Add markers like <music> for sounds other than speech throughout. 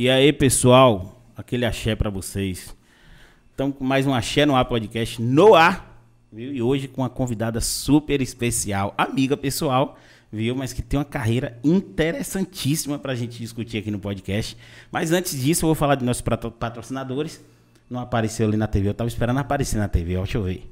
E aí, pessoal, aquele axé pra vocês. Então, mais um Axé no Ar podcast no ar, viu? E hoje com uma convidada super especial, amiga pessoal, viu? Mas que tem uma carreira interessantíssima pra gente discutir aqui no podcast. Mas antes disso, eu vou falar de nossos patro- patrocinadores. Não apareceu ali na TV, eu tava esperando aparecer na TV, ó, deixa eu ver.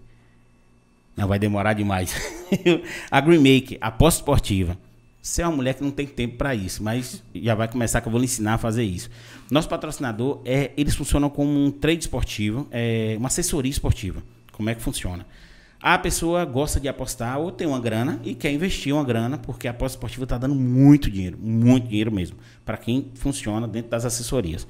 Não, vai demorar demais. <laughs> a Green Make, aposta esportiva. Você é uma mulher que não tem tempo para isso, mas já vai começar que eu vou lhe ensinar a fazer isso. Nosso patrocinador, é, eles funcionam como um trade esportivo, é, uma assessoria esportiva. Como é que funciona? A pessoa gosta de apostar ou tem uma grana e quer investir uma grana, porque a aposta esportiva está dando muito dinheiro, muito dinheiro mesmo, para quem funciona dentro das assessorias.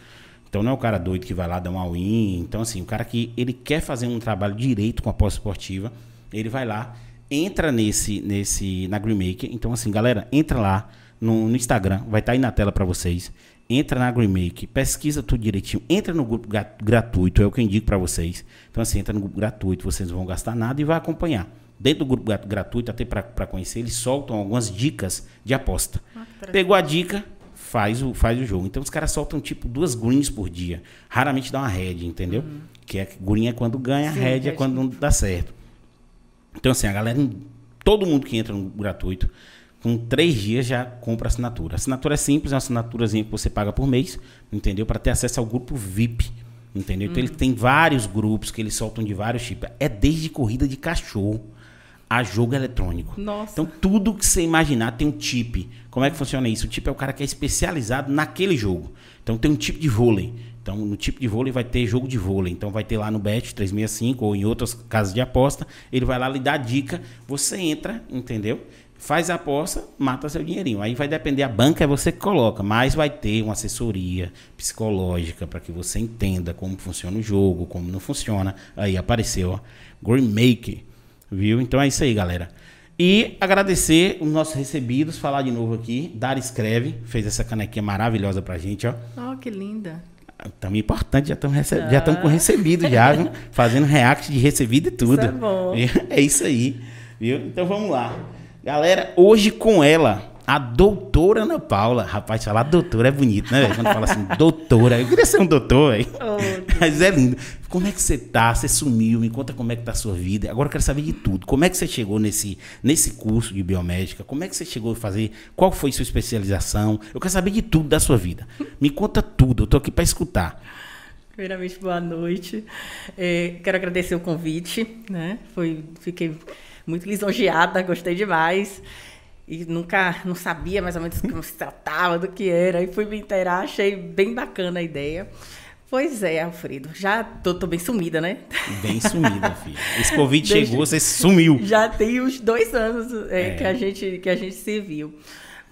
Então não é o cara doido que vai lá dar uma win. Então, assim, o cara que ele quer fazer um trabalho direito com a aposta esportiva, ele vai lá, entra nesse, nesse na Green Maker. Então, assim, galera, entra lá no, no Instagram, vai estar aí na tela para vocês. Entra na Green Make, pesquisa tudo direitinho, entra no grupo gra- gratuito, é o que eu indico para vocês. Então, assim, entra no grupo gratuito, vocês não vão gastar nada e vai acompanhar. Dentro do grupo gra- gratuito, até para conhecer, eles soltam algumas dicas de aposta. Pegou a dica, faz o, faz o jogo. Então os caras soltam tipo duas greens por dia. Raramente dá uma red, entendeu? Que é green é quando ganha, Sim, red é quando não dá certo. Então assim, a galera, todo mundo que entra no gratuito, com três dias já compra assinatura. A assinatura é simples, é uma assinaturazinha que você paga por mês, entendeu? Para ter acesso ao grupo VIP. Entendeu? Então ele tem vários grupos que eles soltam de vários tipos. É desde corrida de cachorro a jogo eletrônico. Nossa. Então, tudo que você imaginar tem um chip. Como é que funciona isso? O chip é o cara que é especializado naquele jogo. Então, tem um tipo de vôlei. Então, no tipo de vôlei vai ter jogo de vôlei. Então, vai ter lá no Bet 365 ou em outras casas de aposta. Ele vai lá lhe dar dica. Você entra, entendeu? Faz a aposta, mata seu dinheirinho. Aí vai depender, a banca é você que coloca, mas vai ter uma assessoria psicológica para que você entenda como funciona o jogo, como não funciona. Aí apareceu, ó. Green Maker. Viu? Então é isso aí, galera. E agradecer os nossos recebidos, falar de novo aqui. Dara Escreve, fez essa canequinha maravilhosa pra gente, ó. Oh, que linda. Também importante, já estamos rece já estamos com recebido já, viu? <laughs> Fazendo react de recebido e tudo. Isso é bom. <laughs> É isso aí, viu? Então vamos lá. Galera, hoje com ela, a doutora Ana Paula. Rapaz, falar doutora é bonito, né, velho? Quando fala assim, doutora. Eu queria ser um doutor, velho. Oh, <laughs> Mas é lindo. Como é que você tá? Você sumiu? Me conta como é que tá a sua vida. Agora eu quero saber de tudo. Como é que você chegou nesse, nesse curso de biomédica? Como é que você chegou a fazer? Qual foi sua especialização? Eu quero saber de tudo da sua vida. Me conta tudo. Eu tô aqui para escutar. primeiramente, boa noite. É, quero agradecer o convite, né? Foi, fiquei muito lisonjeada, gostei demais. E nunca, não sabia mais ou menos como se tratava, do que era. E fui me inteirar, achei bem bacana a ideia. Pois é, Alfredo, já tô, tô bem sumida, né? Bem sumida, <laughs> filha. Esse Covid Desde- chegou, você sumiu. Já tem uns dois anos é, É. Que, a gente, que a gente se viu.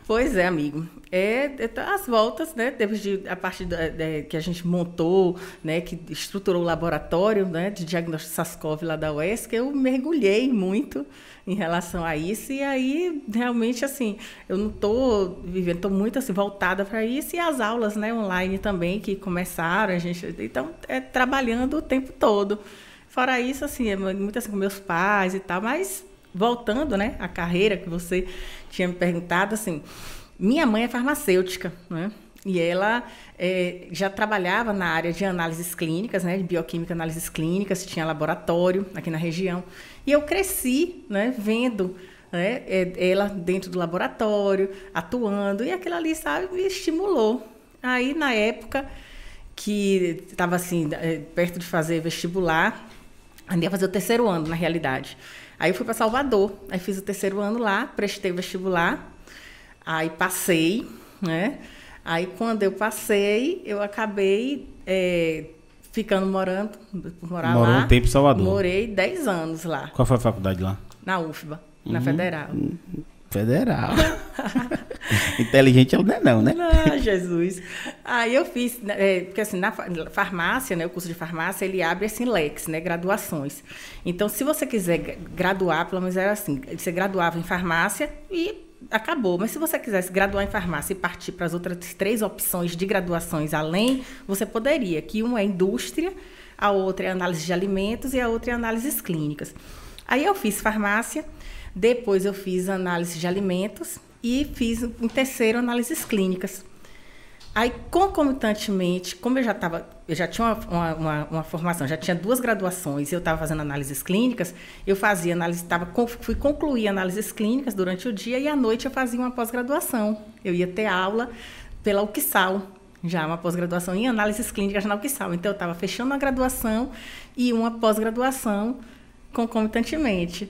Pois é, amigo. É, é tá as voltas, né? Desde a parte da- da- que a gente montou, né? Que estruturou o laboratório, né? De diagnóstico SARS-CoV lá da UESC, eu mergulhei muito em relação a isso e aí realmente assim eu não estou vivendo estou muito assim voltada para isso e as aulas né online também que começaram a gente então é trabalhando o tempo todo Fora isso, assim, é muito assim com meus pais e tal, mas voltando, né, à carreira que você tinha me perguntado, assim, minha mãe é farmacêutica, né? E ela eh, já trabalhava na área de análises clínicas, né, de bioquímica, análises clínicas, tinha laboratório aqui na região. E eu cresci, né, vendo né, eh, ela dentro do laboratório, atuando, e aquilo ali, sabe, me estimulou. Aí, na época, que estava assim, eh, perto de fazer vestibular, ainda ia fazer o terceiro ano, na realidade. Aí eu fui para Salvador, aí fiz o terceiro ano lá, prestei vestibular, aí passei, né? Aí quando eu passei, eu acabei eh, ficando morando, morar Morou lá. um tempo em Salvador. Morei 10 anos lá, Qual foi a faculdade lá? na UFBA, Uhum. na Federal. Federal. <laughs> Inteligente ela não é não, né? Ah, Jesus. Aí eu fiz, né, é, porque assim, na fa- farmácia, né, o curso de farmácia, ele abre assim leques, né, graduações. Então, se você quiser gra- graduar, pelo menos era assim, você graduava em farmácia e acabou. Mas se você quisesse graduar em farmácia e partir para as outras três opções de graduações além, você poderia, que uma é indústria, a outra é análise de alimentos e a outra é análises clínicas. Aí eu fiz farmácia, depois eu fiz análise de alimentos e fiz em terceiro análises clínicas. Aí, concomitantemente, como eu já estava, eu já tinha uma, uma, uma, uma, formação, já tinha duas graduações, eu estava fazendo análises clínicas, eu fazia análise, tava, fui concluir análises clínicas durante o dia e à noite eu fazia uma pós-graduação. Eu ia ter aula pela UXAL, já uma pós-graduação em análises clínicas na UXAL. Então, eu estava fechando a graduação e uma pós-graduação concomitantemente.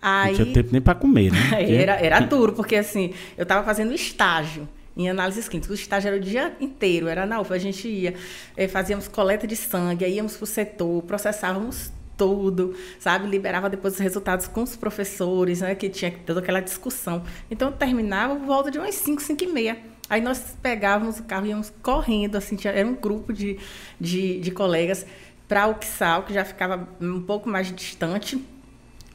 Aí, não tinha tempo nem para comer, né? <laughs> era, era duro, porque assim, eu estava fazendo estágio em análises clínicas. O estágio era o dia inteiro, era na UFA. A gente ia, eh, fazíamos coleta de sangue, aí íamos para o setor, processávamos tudo, sabe? Liberava depois os resultados com os professores, né? Que tinha toda aquela discussão. Então, terminava por volta de umas 5, 5 e meia. Aí nós pegávamos o carro e íamos correndo, assim, tinha, era um grupo de, de, de colegas para o Quissal, que já ficava um pouco mais distante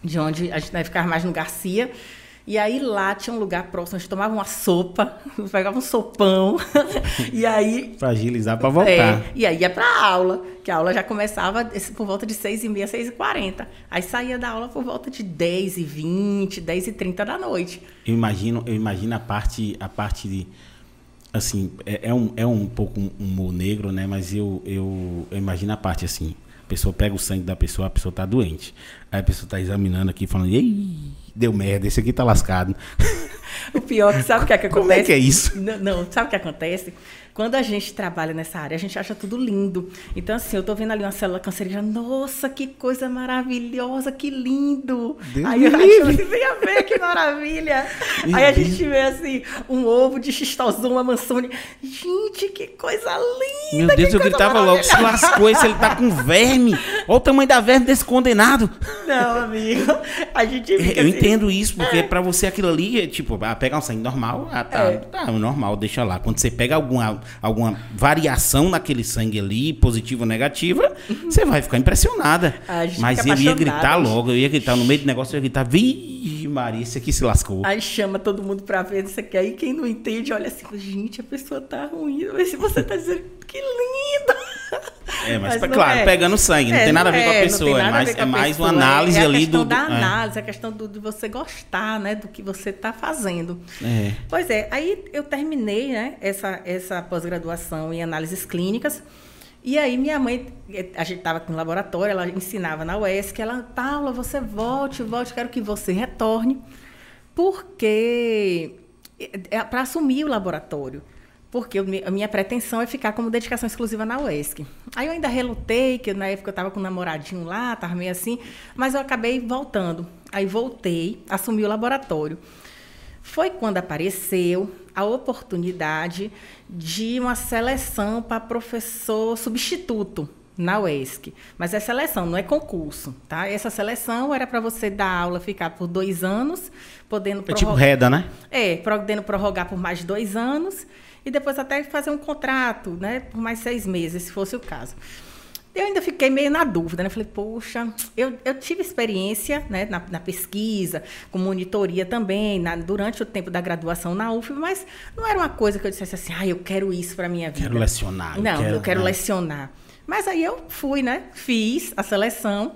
de onde a gente vai ficar mais no Garcia. E aí lá tinha um lugar próximo, a gente tomava uma sopa, <laughs> pegava um sopão, <laughs> e aí... Fragilizar para voltar. É, e aí ia para a aula, que a aula já começava por volta de 6 e meia, 6 e 40 Aí saía da aula por volta de 10 e 20 10 e 30 da noite. Eu imagino, eu imagino a parte, a parte de... Assim, é, é um, é um pouco um humor negro, né? Mas eu, eu, eu imagino a parte assim pessoa pega o sangue da pessoa, a pessoa tá doente. Aí a pessoa tá examinando aqui, falando, ei, deu merda, esse aqui tá lascado. O pior, que sabe o que é que acontece? <laughs> Como é que é isso? Não, não, sabe o que acontece? Quando a gente trabalha nessa área, a gente acha tudo lindo. Então, assim, eu tô vendo ali uma célula cancerígena, nossa, que coisa maravilhosa, que lindo. Deus Aí eu acho assim, venha ver que maravilha. Aí a gente vê, assim, um ovo de xistosoma mansone. Gente, que coisa linda. Meu Deus, eu gritava logo, se lascou, esse ele tá com verme. Olha o tamanho da verme desse condenado. Não, amigo. A gente fica Eu assim, entendo isso, porque é. pra você aquilo ali, é, tipo, pegar um sangue normal, ah, tá, é. tá, normal, deixa lá. Quando você pega alguma alguma variação naquele sangue ali, positiva ou negativa, você vai ficar impressionada. Mas eu ia gritar logo, eu ia gritar no meio do negócio, eu ia gritar, Vixe Maria, esse aqui se lascou. Aí chama todo mundo pra ver isso aqui. Aí quem não entende, olha assim, gente, a pessoa tá ruim. Mas se você tá dizendo, que lindo! É, mas, mas claro, é. pegando sangue, não é, tem nada a ver é, com a é, pessoa, é mais, é mais uma análise é, ali do. da é. análise, a questão do, de você gostar, né, do que você está fazendo. É. Pois é, aí eu terminei, né, essa, essa pós-graduação em análises clínicas. E aí minha mãe, a gente estava no laboratório, ela ensinava na UESC, ela, Paula, você volte, volte, quero que você retorne, porque é para assumir o laboratório porque a minha pretensão é ficar como dedicação exclusiva na UESC. Aí eu ainda relutei, que na época eu estava com um namoradinho lá, estava meio assim, mas eu acabei voltando. Aí voltei, assumi o laboratório. Foi quando apareceu a oportunidade de uma seleção para professor substituto na UESC. Mas é seleção, não é concurso, tá? Essa seleção era para você dar aula, ficar por dois anos, podendo... É tipo reda, né? É, podendo prorrogar por mais dois anos e depois até fazer um contrato, né, por mais seis meses, se fosse o caso. Eu ainda fiquei meio na dúvida, né? Falei, poxa, eu, eu tive experiência né, na, na pesquisa, com monitoria também, na, durante o tempo da graduação na UF, mas não era uma coisa que eu dissesse assim, ah, eu quero isso para minha vida. Quero lecionar. Não, eu quero, eu quero né? lecionar. Mas aí eu fui, né? Fiz a seleção,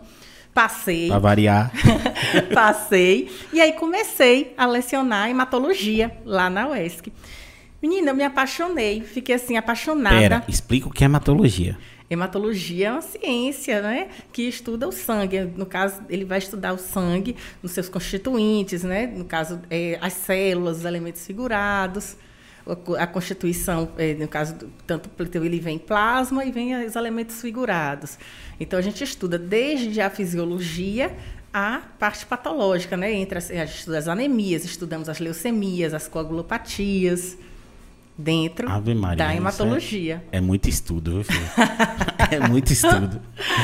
passei. Para variar. <laughs> passei. E aí comecei a lecionar hematologia lá na UESC. Menina, eu me apaixonei, fiquei assim, apaixonada. Pera, explica o que é hematologia. Hematologia é uma ciência, né, que estuda o sangue. No caso, ele vai estudar o sangue nos seus constituintes, né? No caso, é, as células, os elementos figurados, a constituição, é, no caso, tanto ele vem plasma e vem os elementos figurados. Então a gente estuda desde a fisiologia a parte patológica, né? Entre as, a gente estuda as anemias, estudamos as leucemias, as coagulopatias dentro Maria, da hematologia. É, é, muito estudo, viu, <laughs> É muito estudo.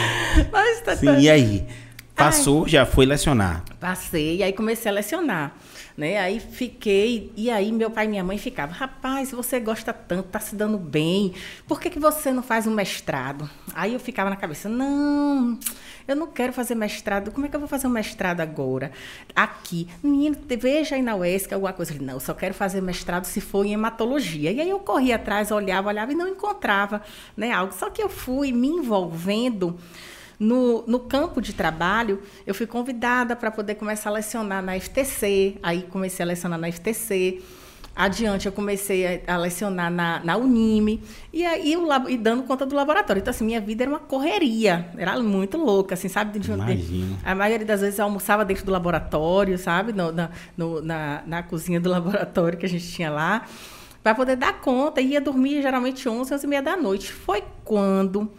<laughs> Mas tá, Sim, tá... e aí? Passou, Ai, já foi lecionar? Passei, e aí comecei a lecionar. Né? Aí fiquei, e aí meu pai e minha mãe ficavam, rapaz, você gosta tanto, tá se dando bem, por que, que você não faz um mestrado? Aí eu ficava na cabeça, não, eu não quero fazer mestrado. Como é que eu vou fazer um mestrado agora? Aqui. Menino, veja aí na UESC alguma coisa. não, eu só quero fazer mestrado se for em hematologia. E aí eu corria atrás, olhava, olhava e não encontrava né, algo. Só que eu fui me envolvendo. No, no, campo de trabalho, eu fui convidada para poder começar a lecionar na FTC. Aí comecei a lecionar na FTC. Adiante, eu comecei a, a lecionar na, na Unime e aí eu, e dando conta do laboratório. Então, assim, minha vida era uma correria, era muito louca, assim, sabe? De, Imagino. a maioria das vezes eu almoçava dentro do laboratório, sabe? No, na, no, na, na cozinha do <laughs> laboratório que a gente tinha lá, para poder dar conta. Ia dormir geralmente 11, 11 e meia da noite. Foi quando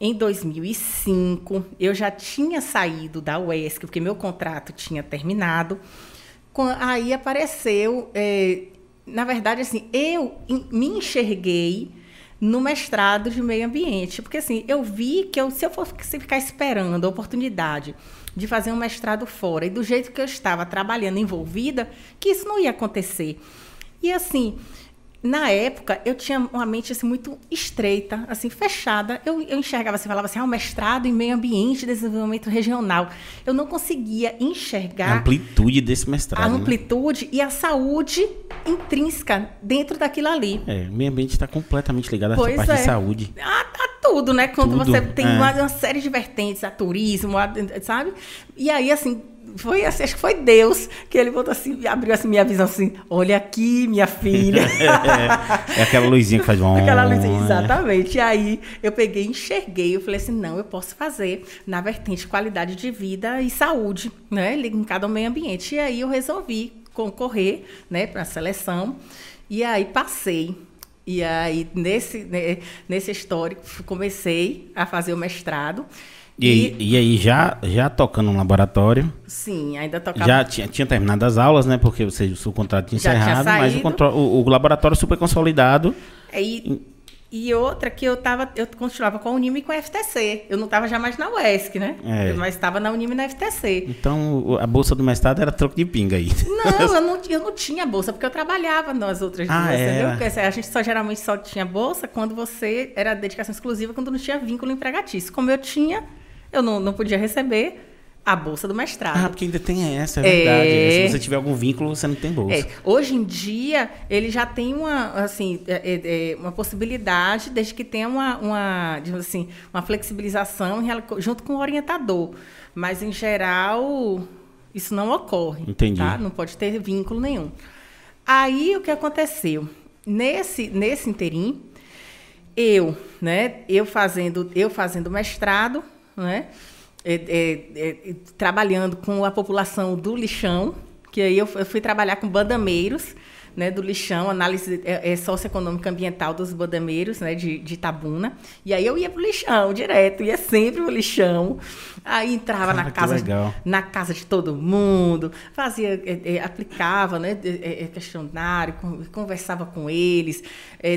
em 2005, eu já tinha saído da UESC, porque meu contrato tinha terminado. Aí apareceu, é, na verdade, assim, eu me enxerguei no mestrado de meio ambiente, porque assim, eu vi que eu, se eu fosse ficar esperando a oportunidade de fazer um mestrado fora e do jeito que eu estava trabalhando envolvida, que isso não ia acontecer. E assim, na época, eu tinha uma mente assim, muito estreita, assim, fechada. Eu, eu enxergava, você falava assim, ah, um mestrado em meio ambiente e desenvolvimento regional. Eu não conseguia enxergar... A amplitude desse mestrado. A né? amplitude né? e a saúde intrínseca dentro daquilo ali. É, o meio ambiente está completamente ligado a essa parte é. de saúde. A, a tudo, né? Quando tudo, você tem é. uma, uma série de vertentes, a turismo, a, sabe? E aí, assim, foi assim, acho que foi Deus que ele botou assim, abriu assim minha visão assim, olha aqui, minha filha. é, <laughs> é, aquela luzinha que faz bom. <laughs> Aquela luzinha, exatamente. E aí eu peguei, enxerguei, eu falei assim, não, eu posso fazer na vertente qualidade de vida e saúde, né, linkado ao meio ambiente. E aí eu resolvi concorrer, né, para a seleção. E aí passei. E aí nesse né, nesse histórico comecei a fazer o mestrado. E, e, e, aí, já, já tocando no laboratório? Sim, ainda tocava. Já tinha, tinha terminado as aulas, né? Porque você, o seu contrato tinha já encerrado, tinha mas o, o, o, laboratório super consolidado. É, e, e outra que eu tava, eu continuava com a Unime e com a FTC. Eu não estava já mais na UESC, né? É. mas estava na Unime e na FTC. Então, a bolsa do mestrado era troco de pinga aí. Não, <laughs> eu não, eu não tinha bolsa, porque eu trabalhava nas outras ah, duas, entendeu? Porque assim, a gente só geralmente só tinha bolsa quando você era dedicação exclusiva, quando não tinha vínculo empregatício. Como eu tinha eu não, não podia receber a bolsa do mestrado. Ah, porque ainda tem essa, é verdade. É... Se você tiver algum vínculo, você não tem bolsa. É. Hoje em dia, ele já tem uma, assim, é, é, é uma possibilidade, desde que tenha uma, uma, assim, uma flexibilização junto com o orientador. Mas, em geral, isso não ocorre. Entendi. Tá? Não pode ter vínculo nenhum. Aí, o que aconteceu? Nesse, nesse interim, eu, né, eu fazendo, eu fazendo mestrado, né? É, é, é, trabalhando com a população do lixão, que aí eu, eu fui trabalhar com bandameiros, né, do lixão, análise é, é, socioeconômica ambiental dos bandameiros, né, de, de Itabuna. E aí eu ia pro lixão direto, ia sempre pro lixão. Aí entrava Cara, na casa, na casa de todo mundo, fazia, é, é, aplicava, né, é, questionário, conversava com eles.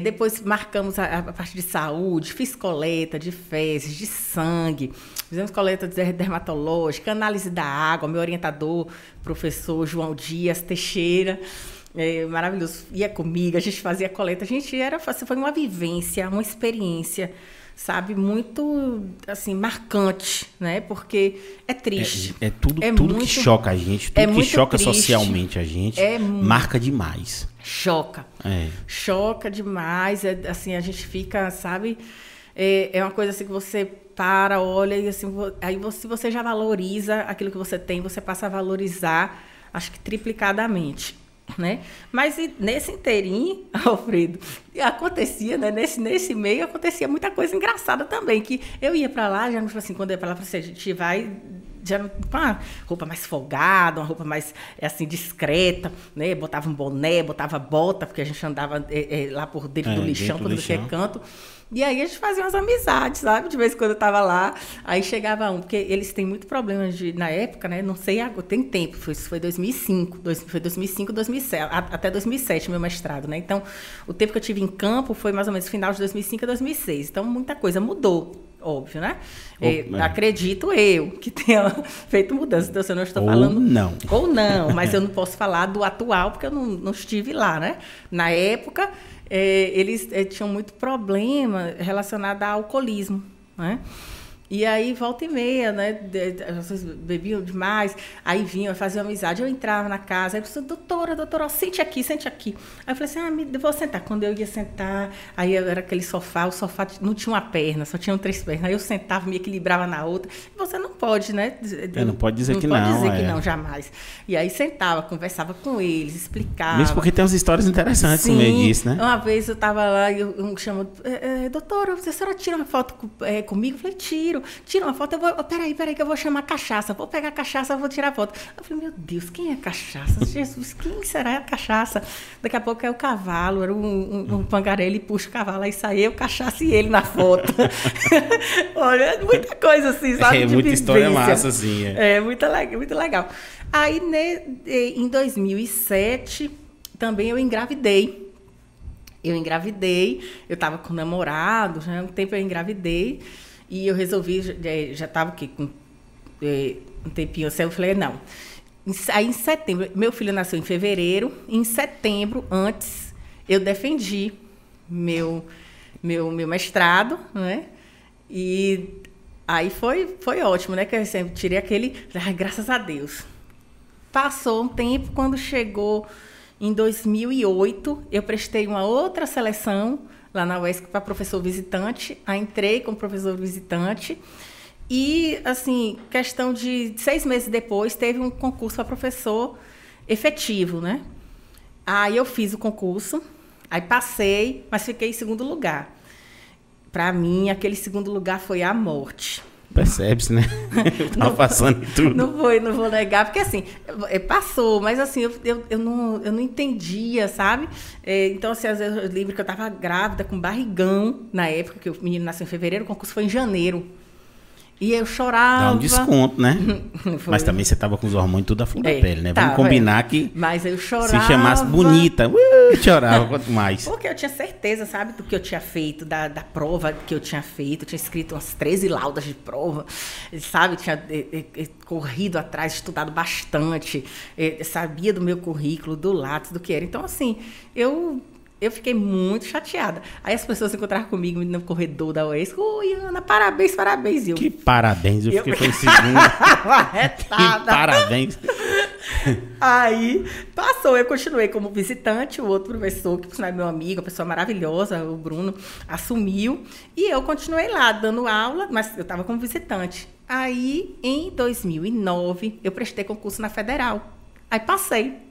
depois marcamos a, a, parte de saúde, fiz coleta de fezes, de sangue, fizemos coleta dermatológica, análise da água, meu orientador, professor João Dias Teixeira. É, maravilhoso. Ia comigo, a gente fazia coleta. A gente era, foi uma vivência, uma experiência, sabe, muito assim marcante, né? Porque é triste. É, é tudo, é tudo muito, que choca a gente, tudo é que choca triste, socialmente a gente, é marca demais. Choca. É. Choca demais. Assim, a gente fica, sabe? É, é uma coisa assim que você para, olha e assim, aí você, você já valoriza aquilo que você tem, você passa a valorizar, acho que triplicadamente né? Mas nesse inteirinho, <laughs> Alfredo, acontecia, né? Nesse, nesse meio acontecia muita coisa engraçada também, que eu ia para lá, já assim, quando eu ia para lá, assim, a gente vai já com uma roupa mais folgada, uma roupa mais assim discreta, né? Botava um boné, botava bota, porque a gente andava é, é, lá por dentro é, do lixão, por tudo que é canto. E aí a gente fazia umas amizades, sabe? De vez em quando eu tava lá, aí chegava um, porque eles têm muito problema de, na época, né? Não sei tem tempo, foi, foi 2005, dois, foi 2005, 2007, até 2007 meu mestrado, né? Então, o tempo que eu tive em campo foi mais ou menos final de 2005 a 2006. Então, muita coisa mudou, óbvio, né? É, acredito eu que tenha <laughs> feito mudança, então se eu não estou ou falando... não. Ou não, mas <laughs> eu não posso falar do atual, porque eu não, não estive lá, né? Na época é, eles é, tinham muito problema relacionado ao alcoolismo, né? E aí, volta e meia, né? de- Vocês bebiam demais, aí vinham, faziam amizade. Eu entrava na casa, aí eu disse, doutora, doutora, ó, sente aqui, sente aqui. Aí eu falei assim, ah, me, eu vou sentar. Quando eu ia sentar, aí eu- era aquele sofá, o sofá não tinha uma perna, só tinham três pernas. Aí eu sentava, me equilibrava na outra. E você não pode, né? dizer- É, não pode dizer que pode não, dizer que é. não, jamais. E aí sentava, conversava com eles, explicava. Mesmo porque tem umas histórias interessantes no meio disso, né? Uma vez eu estava lá e eu, eu chamo, é, é, doutora, a senhora tira uma foto co- é, comigo? Eu falei, tiro, tira uma foto, eu vou, oh, peraí, peraí, que eu vou chamar cachaça, vou pegar a cachaça, vou tirar a foto. Eu falei, meu Deus, quem é cachaça? <laughs> Jesus, quem será a cachaça? Daqui a pouco é o cavalo, era um, um, um pangaré, ele puxa o cavalo, aí sai eu, cachaça e ele na foto. <laughs> Olha, muita coisa assim, sabe? É muita história massa, assim. É. É, muito legal, muito legal. Aí, eh, em 2007, também eu engravidei. Eu engravidei, eu estava com namorado, já há um tempo eu engravidei, e eu resolvi, eh, já estava aqui com eh, um tempinho assim, eu falei, não. Em se- Aí em setembro, meu filho nasceu em fevereiro, em setembro, antes, eu defendi meu, meu, meu mestrado, né? E aí foi, foi ótimo, né? Que eu sempre tirei aquele, ai, graças a Deus. Passou um tempo, quando chegou em 2008, eu prestei uma outra seleção lá na UESC para professor visitante. Aí entrei como professor visitante. E, assim, questão de seis meses depois, teve um concurso para professor efetivo, né? Aí eu fiz o concurso, aí passei, mas fiquei em segundo lugar. Para mim, aquele segundo lugar foi a morte. Percebe-se, né? <laughs> Eu tava passando em tudo. Não vou, não vou negar, porque assim, é, passou, mas assim, eu, eu, eu, não, eu não entendia, sabe? É, então, assim, às vezes eu lembro que eu estava grávida, com barrigão, na época, que o menino nasceu em fevereiro, o concurso foi em janeiro. E eu chorava. Dá um desconto, né? <laughs> Mas também você tava com os hormônios tudo a fundo da É, pele, né? Vamos combinar é. que Mas eu chorava. se chamasse bonita, uh, chorava quanto mais. <laughs> Porque eu tinha certeza, sabe, do que eu tinha feito, da, da prova que eu tinha feito. Eu tinha escrito umas 13 laudas de prova, sabe? Tinha corrido atrás, estudado bastante, sabia do meu currículo, do lápis, do que era. Então, assim, eu. Eu fiquei muito chateada. Aí as pessoas se encontravam comigo no corredor da UES. Oi, Ana, parabéns, parabéns. Eu, Que parabéns, eu Eu- fiquei com segundo. Que parabéns. Aí passou, eu continuei como visitante, o outro professor, que por sinal é meu amigo, uma pessoa maravilhosa, o Bruno, assumiu. E eu continuei lá dando aula, mas eu estava como visitante. Aí, em 2009, eu prestei concurso na Federal. Aí passei.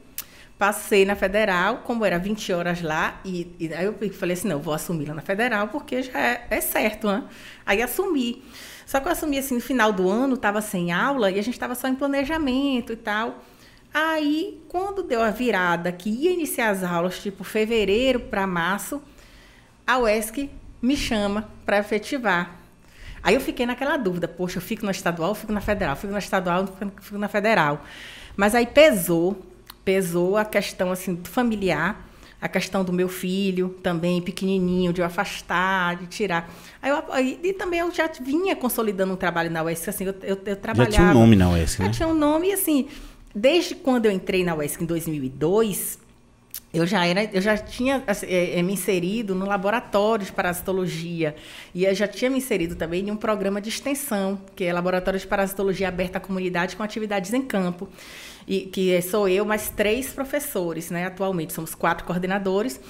Passei na Federal, como era 20 horas lá, e, e aí eu falei assim, não, vou assumir lá na Federal, porque já é, é certo, né? Aí assumi. Só que eu assumi assim, no final do ano, estava sem aula, e a gente estava só em planejamento e tal. Aí, quando deu a virada, que ia iniciar as aulas, tipo fevereiro para março, a UESC me chama para efetivar. Aí eu fiquei naquela dúvida, poxa, eu fico na estadual, fico na federal, fico na estadual, fico na federal. Mas aí pesou, pesou a questão assim familiar, a questão do meu filho também pequenininho, de eu afastar, de tirar. Aí eu, aí- e também eu já vinha consolidando um trabalho na UESC, assim, eu, eu, eu Já trabalhava... tinha um nome na UESC, Já né? tinha um nome, e assim, desde quando eu entrei na UESC em 2002, eu já, era, eu já tinha assim, eh, eh, me inserido no laboratório de parasitologia. E eu já tinha me inserido também em um programa de extensão, que é Laboratório de Parasitologia Aberta à Comunidade com atividades em campo. E, que sou eu, mais três professores, né? Atualmente somos quatro coordenadores.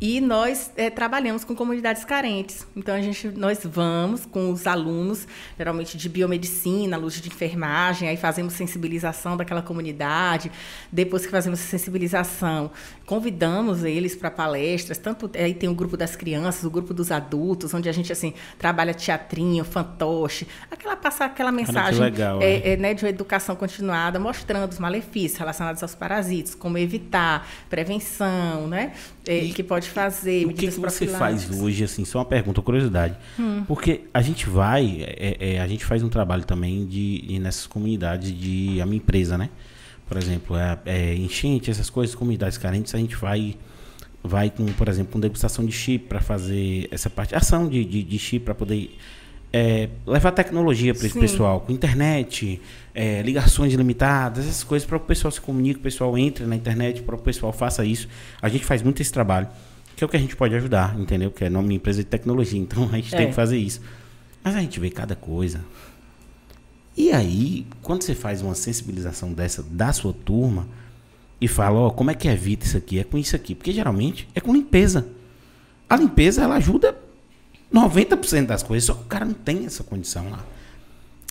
E nós eh, trabalhamos com comunidades carentes. Então, a gente, nós vamos com os alunos, geralmente de biomedicina, luz de enfermagem, aí fazemos sensibilização daquela comunidade. Depois que fazemos sensibilização, convidamos eles para palestras. Tanto aí tem o grupo das crianças, o grupo dos adultos, onde a gente assim trabalha teatrinho, fantoche, aquela passar aquela mensagem legal, é, é. é, né, de uma educação continuada, mostrando os malefícios relacionados aos parasitas, como evitar, prevenção, né? É, E- que pode fazer, O que, que você faz hoje, assim, só uma pergunta, curiosidade. Hum. Porque a gente vai, é, é, a gente faz um trabalho também de, de nessas comunidades de a minha empresa, né? Por exemplo, é, é, enchente, essas coisas, comunidades carentes, a gente vai vai com, por exemplo, com degustação de chip para fazer essa parte, ação de, de, de chip para poder é, levar tecnologia para esse Sim. pessoal, com internet, é, ligações ilimitadas, essas coisas para o pessoal se comunique, o pessoal entre na internet, para o pessoal faça isso. A gente faz muito esse trabalho, que é o que a gente pode ajudar, entendeu? Que é nome empresa de tecnologia, <laughs> então a gente É. tem que fazer isso. Mas a gente vê cada coisa. E aí, quando você faz uma sensibilização dessa da sua turma e fala, ó, como é que evita isso aqui? É com isso aqui. Porque geralmente é com limpeza. A limpeza, ela ajuda 90% das coisas, só que o cara não tem essa condição lá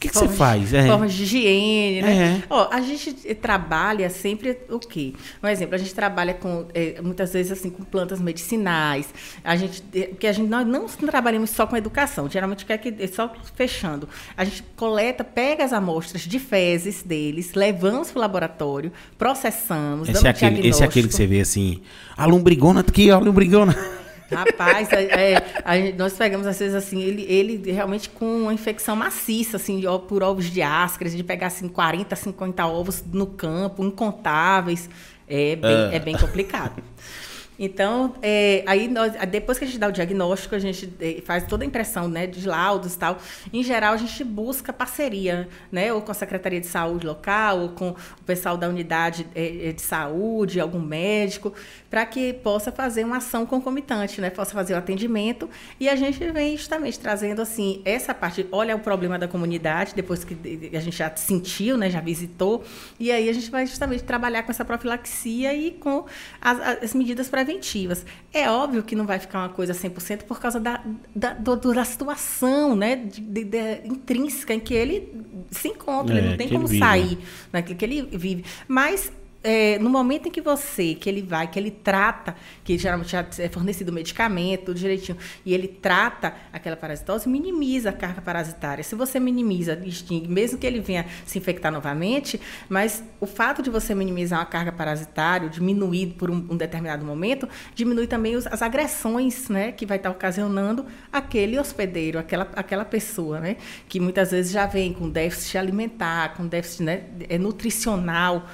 que, que você faz? É. Formas de higiene, né? É. Ó, a gente trabalha sempre o quê? Um exemplo, a gente trabalha com, é, muitas vezes, assim, com plantas medicinais. A gente, é, porque a gente, nós não trabalhamos só com educação. Geralmente, quer que, é só fechando. A gente coleta, pega as amostras de fezes deles, levamos para o laboratório, processamos, esse damos é aquele, Esse é aquele que você vê assim, a lombrigona aqui, a lombrigona. Rapaz, é, é, nós pegamos às vezes assim, ele, ele realmente com uma infecção maciça, assim, ó, por ovos de áscaras, de pegar assim 40, 50 ovos no campo, incontáveis. É bem, é. é bem complicado. Então, é, aí nós, depois que a gente dá o diagnóstico, a gente é, faz toda a impressão né, de laudos e tal. Em geral, a gente busca parceria, né? Ou com a Secretaria de Saúde local, ou com o pessoal da unidade é, é de saúde, algum médico, para que possa fazer uma ação concomitante, né? Possa fazer o atendimento. E a gente vem justamente trazendo assim, essa parte, olha o problema da comunidade, depois que a gente já sentiu, né? Já visitou. E aí a gente vai justamente trabalhar com essa profilaxia e com as, as medidas para preventivas. É óbvio que não vai ficar uma coisa 100% por causa da, da, do, da situação né, de, de, de, intrínseca em que ele se encontra. É, ele não tem como sair naquilo que ele vive. Mas é, no momento em que você, que ele vai, que ele trata, que geralmente já é fornecido medicamento, tudo direitinho, e ele trata aquela parasitose, minimiza a carga parasitária. Se você minimiza, extingue, mesmo que ele venha se infectar novamente, mas o fato de você minimizar uma carga parasitária, diminuir por um, um determinado momento, diminui também os, as agressões, né, que vai estar ocasionando aquele hospedeiro, aquela, aquela pessoa, né, que muitas vezes já vem com déficit alimentar, com déficit né, é nutricional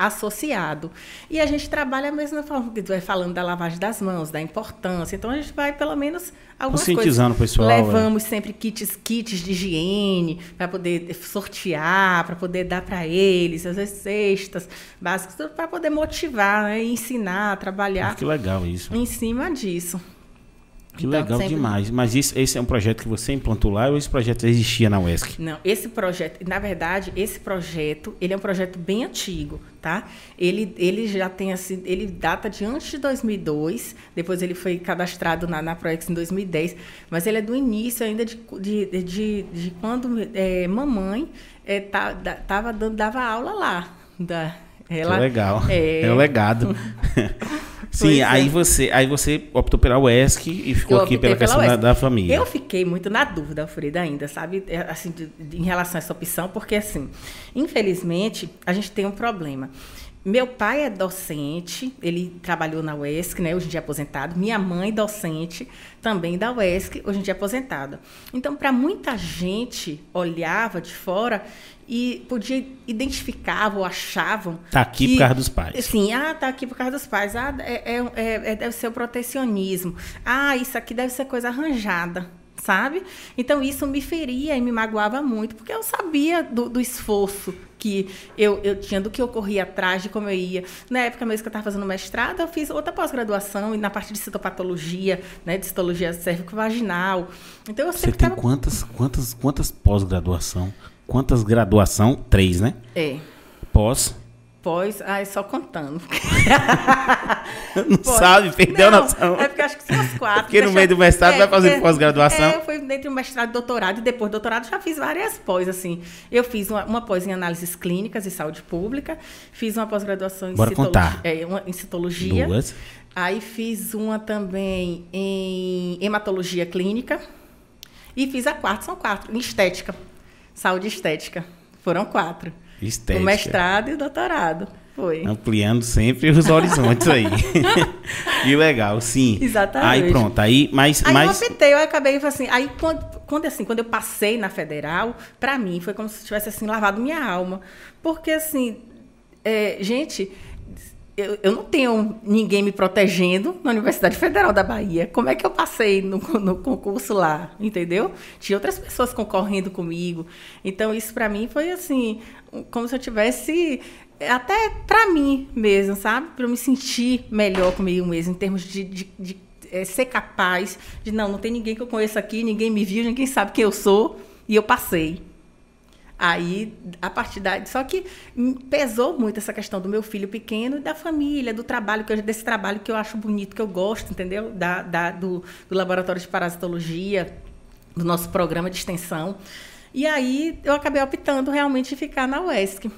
associado. E a gente trabalha a mesma forma que tu vai falando da lavagem das mãos, da importância. Então a gente vai pelo menos algumas Conscientizando coisas. o pessoal. É. Levamos é. sempre kits, kits de higiene para poder sortear, para poder dar para eles, às vezes cestas básicas, para poder motivar, né, ensinar, trabalhar. Ah, que legal isso. Em cima disso. Que então, legal sempre... demais. Mas isso, esse é um projeto que você implantou lá ou esse projeto existia na UESC? Não, esse projeto, na verdade, esse projeto, ele é um projeto bem antigo, tá? Ele, ele já tem assim, ele data de antes de 2002, depois ele foi cadastrado na, na Proex em 2010, mas ele é do início ainda de, de, de, de quando é, mamãe é, tá, tava dando, dava aula lá. Da, ela, que legal. É, é o legado. <laughs> Sim, aí, é. você, aí você optou pela UESC e ficou aqui pela questão da, da, família. Eu fiquei muito na dúvida, Frida, ainda, sabe? É, assim, de, de, em relação a essa opção, porque, assim, infelizmente, a gente tem um problema. Meu pai é docente, ele trabalhou na UESC, né, hoje em dia aposentado. Minha mãe, docente, também da UESC, hoje em dia aposentada. Então, para muita gente, olhava de fora e podia identificar ou achavam. Tá aqui que, por causa dos pais. Sim, ah, tá aqui por causa dos pais. Ah, é, é, é, deve ser o protecionismo. Ah, isso aqui deve ser coisa arranjada sabe? Então isso me feria e me magoava muito, porque eu sabia do, do esforço que eu, eu tinha, do que eu corria atrás, de como eu ia. Na época mesmo que eu estava fazendo mestrado, eu fiz outra pós-graduação na parte de citopatologia, né, de citologia cérvico-vaginal. Então eu sempre Você tem tava... quantas, quantas, quantas pós-graduação? Quantas graduação? Três, né? É. Pós? Pós, ai, só contando. <laughs> não Pós. sabe, perdeu não, a noção. É porque acho que são as quatro. Porque no meio do mestrado é, vai fazer é, pós-graduação. É, eu fui entre o mestrado e doutorado, e depois do doutorado já fiz várias pós, assim. Eu fiz uma, uma pós em análises clínicas e saúde pública, fiz uma pós-graduação em, Bora contar. É, uma, em citologia. Duas. Aí fiz uma também em hematologia clínica. E fiz a quarta, são quatro, em estética. Saúde estética. Foram quatro. Estética. O mestrado e o doutorado. Foi. Ampliando sempre os horizontes aí. <laughs> que legal, sim. Exatamente. Aí pronto, aí, mas... Aí mas... eu optei, eu acabei assim, aí quando, quando, assim, quando eu passei na federal, para mim foi como se tivesse assim, lavado minha alma. Porque assim, é, gente, eu, eu, não tenho ninguém me protegendo na Universidade Federal da Bahia. Como é que eu passei no, no concurso lá, entendeu? Tinha outras pessoas concorrendo comigo. Então, isso para mim foi assim, como se eu tivesse até para mim mesmo, sabe? Para eu me sentir melhor comigo mesmo, em termos de, de, de é, ser capaz de, não, não tem ninguém que eu conheça aqui, ninguém me viu, ninguém sabe quem eu sou, e eu passei. Aí, a partir daí, só que pesou muito essa questão do meu filho pequeno e da família, do trabalho, que eu, desse trabalho que eu acho bonito, que eu gosto, entendeu? Da, da do, do laboratório de parasitologia, do nosso programa de extensão. E aí eu acabei optando realmente de ficar na UESC.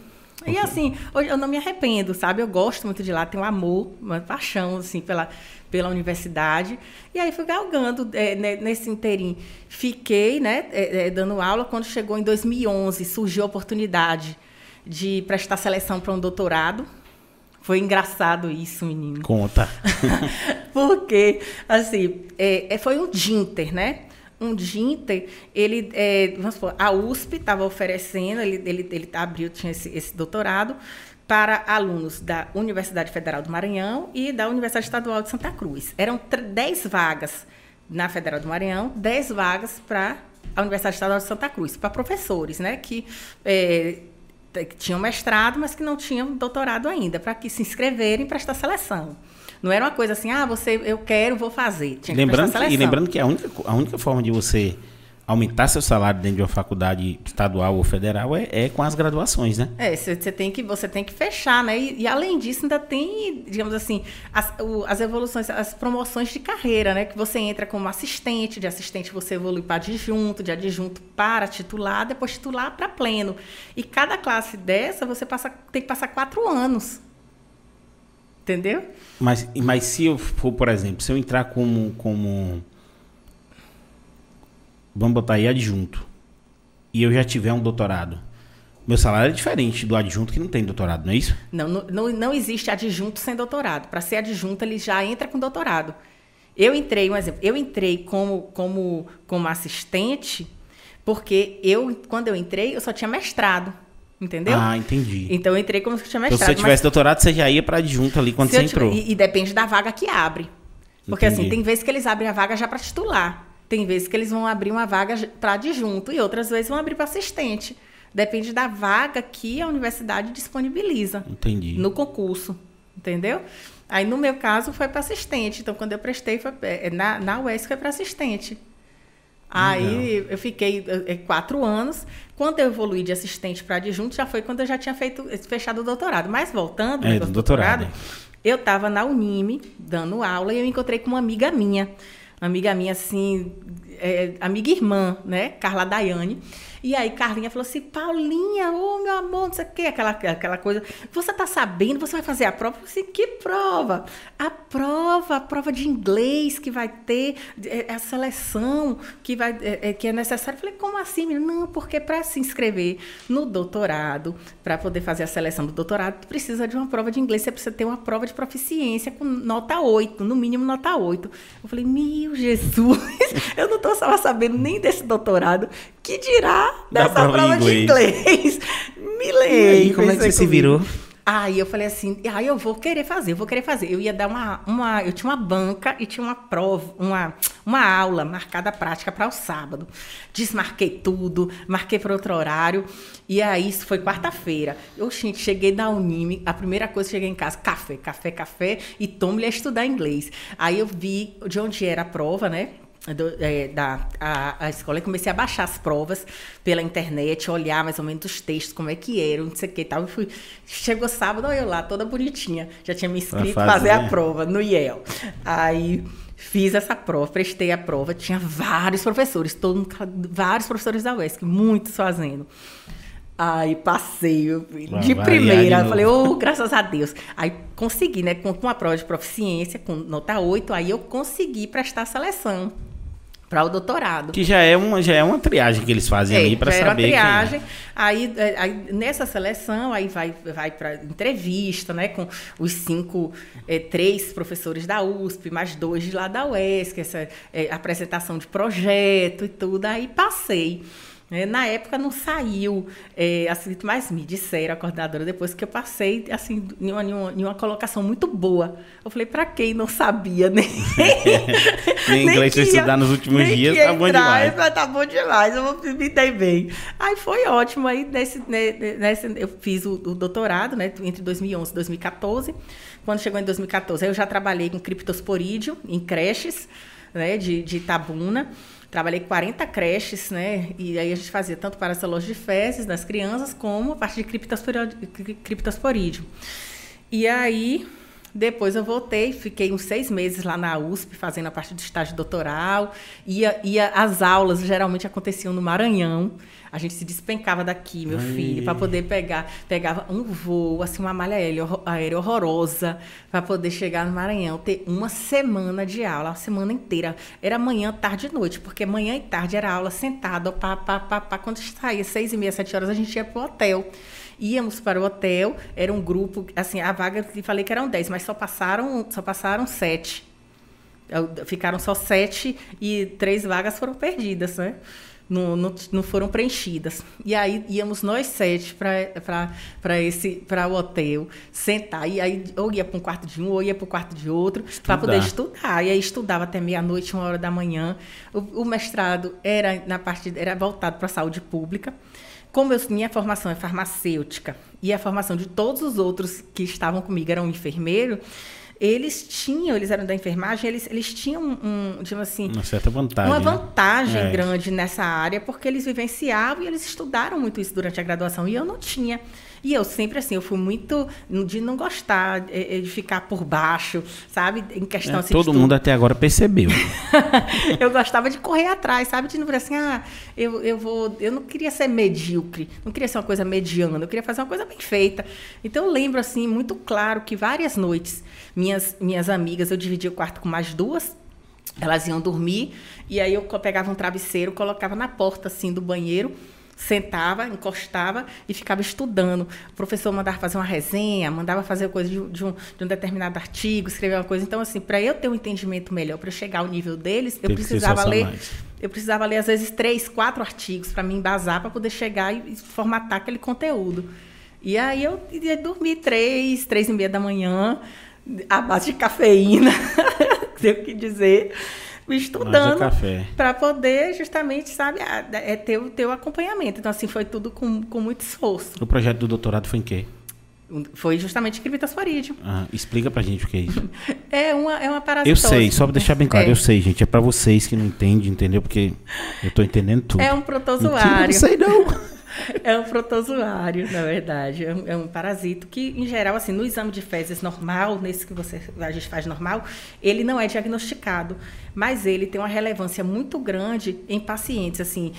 E assim, eu não me arrependo, sabe? Eu gosto muito de lá, tenho um amor, uma paixão, assim, pela, pela universidade. E aí fui galgando é, nesse interim. Fiquei, né, é, é, dando aula. Quando chegou em 2011, surgiu a oportunidade de prestar seleção para um doutorado. Foi engraçado isso, menino. Conta. <laughs> Porque, assim, é, é, foi um Dinter, né? Um Dinter, ele, é, vamos supor, a USP estava oferecendo, ele, ele, ele abriu, tinha esse, esse doutorado, para alunos da Universidade Federal do Maranhão e da Universidade Estadual de Santa Cruz. Eram 10 vagas na Federal do Maranhão, 10 vagas para a Universidade Estadual de Santa Cruz, para professores, né, que é, tinham mestrado, mas que não tinham doutorado ainda, para que se inscreverem para esta seleção. Não era uma coisa assim, ah, você, eu quero, vou fazer. Tinha lembrando que, e lembrando que a única, a única forma de você aumentar seu salário dentro de uma faculdade estadual ou federal é, é com as graduações, né? É, você tem que você tem que fechar, né? E, e além disso ainda tem, digamos assim, as, o, as evoluções, as promoções de carreira, né? Que você entra como assistente, de assistente você evolui para adjunto, de adjunto para titular, depois titular para pleno. E cada classe dessa você passa tem que passar quatro anos Entendeu? Mas, mas se eu for, por exemplo, se eu entrar como, como. Vamos botar aí adjunto. E eu já tiver um doutorado. Meu salário é diferente do adjunto que não tem doutorado, não é isso? Não, não, não existe adjunto sem doutorado. Para ser adjunto, ele já entra com doutorado. Eu entrei, um exemplo, eu entrei como, como, como assistente, porque eu, quando eu entrei, eu só tinha mestrado. Entendeu? Ah, entendi. Então eu entrei como se tinha mestrado. Então, se você tivesse mas... doutorado, você já ia para adjunto ali quando se você entrou. E, e, depende da vaga que abre. Porque assim, entendi. assim, tem vezes que eles abrem a vaga já para titular. Tem vezes que eles vão abrir uma vaga para adjunto e outras vezes vão abrir para assistente. Depende da vaga que a universidade disponibiliza. Entendi. No concurso. Entendeu? Aí, no meu caso, foi para assistente. Então, quando eu prestei, foi, é, na, na UES foi para assistente. Aí eu fiquei é, quatro anos. Quando eu evoluí de assistente para adjunto, já foi quando eu já tinha feito fechado o doutorado. Mas voltando é, do doutorado, doutorado eu estava na Unime dando aula e eu encontrei com uma amiga minha, uma amiga minha assim, é, amiga irmã, né, Carla Daiane. E aí Carlinha falou assim: Paulinha, ô oh, meu amor, não sei o quê, aquela, aquela coisa. Você tá sabendo, você vai fazer a prova? Eu assim: que prova? A prova, a prova de inglês que vai ter, é, é a seleção que, vai, é, é, que é necessário. Eu falei: como assim, menina? Não, porque para se inscrever no doutorado, para poder fazer a seleção do doutorado, precisa de uma prova de inglês, você precisa ter uma prova de proficiência com nota 8, no mínimo nota 8. Eu falei: meu Jesus, <laughs> eu não estava sabendo nem desse doutorado, que dirá dessa prova, prova de inglês. <laughs> Me lembro. E aí, como é que você se virou? Aí eu falei assim, aí eu vou querer fazer, eu vou querer fazer. Eu ia dar uma, uma eu tinha uma banca e tinha uma prova, uma, uma aula marcada prática para o sábado. Desmarquei tudo, marquei para outro horário. E aí isso foi quarta-feira. Eu cheguei da Unime, a primeira coisa que cheguei em casa, café, café, café e tome-lhe a estudar inglês. Aí eu vi de onde era a prova, né? Do, é, da a, a, escola e comecei a baixar as provas pela internet, olhar mais ou menos os textos, como é que eram, não sei o que tal. E fui, chegou sábado, eu lá, toda bonitinha. Já tinha me inscrito fazer, fazer a prova no IEL. Aí fiz essa prova, prestei a prova, tinha vários professores, todo, vários professores da UESC, muitos fazendo. Aí passei de primeira, de falei, oh, graças a Deus. Aí consegui, né? Com uma prova de proficiência, com nota 8, aí eu consegui prestar a seleção para o doutorado. Que já é uma já é uma triagem que eles fazem é, ali para saber. É uma triagem. É. Aí, aí, nessa seleção aí vai vai para entrevista, né, com os cinco é, três professores da USP, mais dois de lá da UESC, essa é, apresentação de projeto e tudo. Aí passei. É, na época não saiu, é, assim, mas me disseram, a coordenadora, depois que eu passei, assim, em uma, em uma, em uma colocação muito boa. Eu falei, para quem não sabia, <laughs> nem. nem inglês ia, estudar nos últimos dias, tá bom demais. Mas tá bom demais, eu me dei bem. Aí foi ótimo, aí nesse, nesse, eu fiz o, o doutorado, né, entre 2011 e 2014. Quando chegou em 2014, eu já trabalhei com criptosporídeo em creches, né, de, de Itabuna. Trabalhei 40 creches, né? E aí a gente fazia tanto para as de fezes das crianças, como a parte de criptosporídeo. E aí, depois eu voltei, fiquei uns seis meses lá na USP, fazendo a parte do estágio doutoral. Ia, ia, as aulas geralmente aconteciam no Maranhão. A gente se despencava daqui, meu Ai. filho, para poder pegar, pegava um voo, assim, uma malha aérea horrorosa, para poder chegar no Maranhão, ter uma semana de aula, uma semana inteira. Era manhã, tarde e noite, porque manhã e tarde era aula sentado, pá, pá, pá, pá. Quando saía seis e meia, sete horas, a gente ia pro hotel íamos para o hotel, era um grupo, assim, a vaga que falei que eram dez, mas só passaram, só passaram sete. Ficaram só sete e três vagas foram perdidas, né? não, não, não foram preenchidas. E aí íamos nós sete para esse para o hotel, sentar. E aí ou ia para um quarto de um, ou ia para o quarto de outro, para poder estudar. E aí estudava até meia-noite, uma hora da manhã. O, o, mestrado era na parte era voltado para a saúde pública. Como eu, minha formação é farmacêutica e a formação de todos os outros que estavam comigo eram enfermeiro, eles tinham, eles eram da enfermagem, eles, eles tinham um, digamos assim, uma certa vantagem. Uma né? vantagem né? grande nessa área, porque eles vivenciavam e eles estudaram muito isso durante a graduação, e eu não tinha. E eu sempre, assim, eu fui muito de não gostar é, é, de ficar por baixo, sabe? Em questão é, assim, Todo mundo até agora percebeu. <laughs> eu gostava de correr atrás, sabe? De não ver assim, ah, eu, eu vou. Eu não queria ser medíocre, não queria ser uma coisa mediana, eu queria fazer uma coisa bem feita. Então eu lembro, assim, muito claro que várias noites, minhas, minhas amigas, eu dividia o quarto com mais duas, elas iam dormir, e aí eu pegava um travesseiro, colocava na porta, assim, do banheiro sentava, encostava e ficava estudando. O professor mandava fazer uma resenha, mandava fazer coisa de, de, um, de um, determinado artigo, escrever uma coisa. Então, assim, para eu ter um entendimento melhor, para chegar ao nível deles, eu precisava ler. Mais. Eu precisava ler, às vezes, três, quatro artigos para me embasar, para poder chegar e, e formatar aquele conteúdo. E aí eu ia dormir três, três e meia da manhã, à base de cafeína, <laughs> tenho que dizer estudando para poder justamente, sabe, é ter o teu acompanhamento. Então, assim, foi tudo com, com muito esforço. O projeto do doutorado foi em quê? Foi justamente criptosporídeo. Ah, explica pra gente o que é isso. <laughs> é uma, é uma Eu sei, só pra deixar bem claro, é. eu sei, gente. É pra vocês que não entendem, entendeu? Porque eu tô entendendo tudo. É um protozoário. Mentira, não sei não. <laughs> <laughs> é um protozoário, na verdade. É um, é um, parasito que, em geral, assim, no exame de fezes normal, nesse que você, a gente faz normal, ele não é diagnosticado. Mas ele tem uma relevância muito grande em pacientes, assim,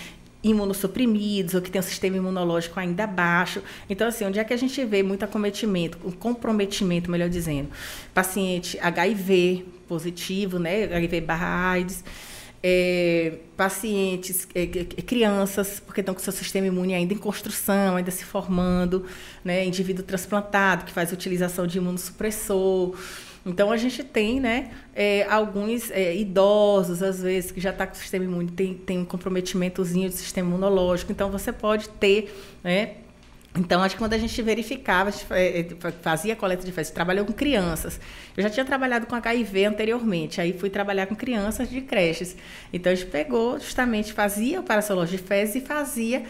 imunossuprimidos ou que tem um sistema imunológico ainda baixo. Então, assim, onde é que a gente vê muito acometimento, um comprometimento, melhor dizendo? Paciente HIV positivo, né? HIV barra AIDS é, pacientes, é, crianças, porque estão com seu sistema imune ainda em construção, ainda se formando, né? indivíduo transplantado, que faz utilização de imunossupressor. Então, a gente tem né, é, alguns é, idosos, às vezes, que já está com o sistema imune, tem, tem um comprometimentozinho do sistema imunológico. Então, você pode ter né, então, acho que quando a gente verificava, a gente eh, fazia coleta de fezes, trabalhou com crianças. Eu já tinha trabalhado com HIV anteriormente, aí fui trabalhar com crianças de creches. Então, a gente pegou, justamente, fazia o parasológico de fezes e fazia,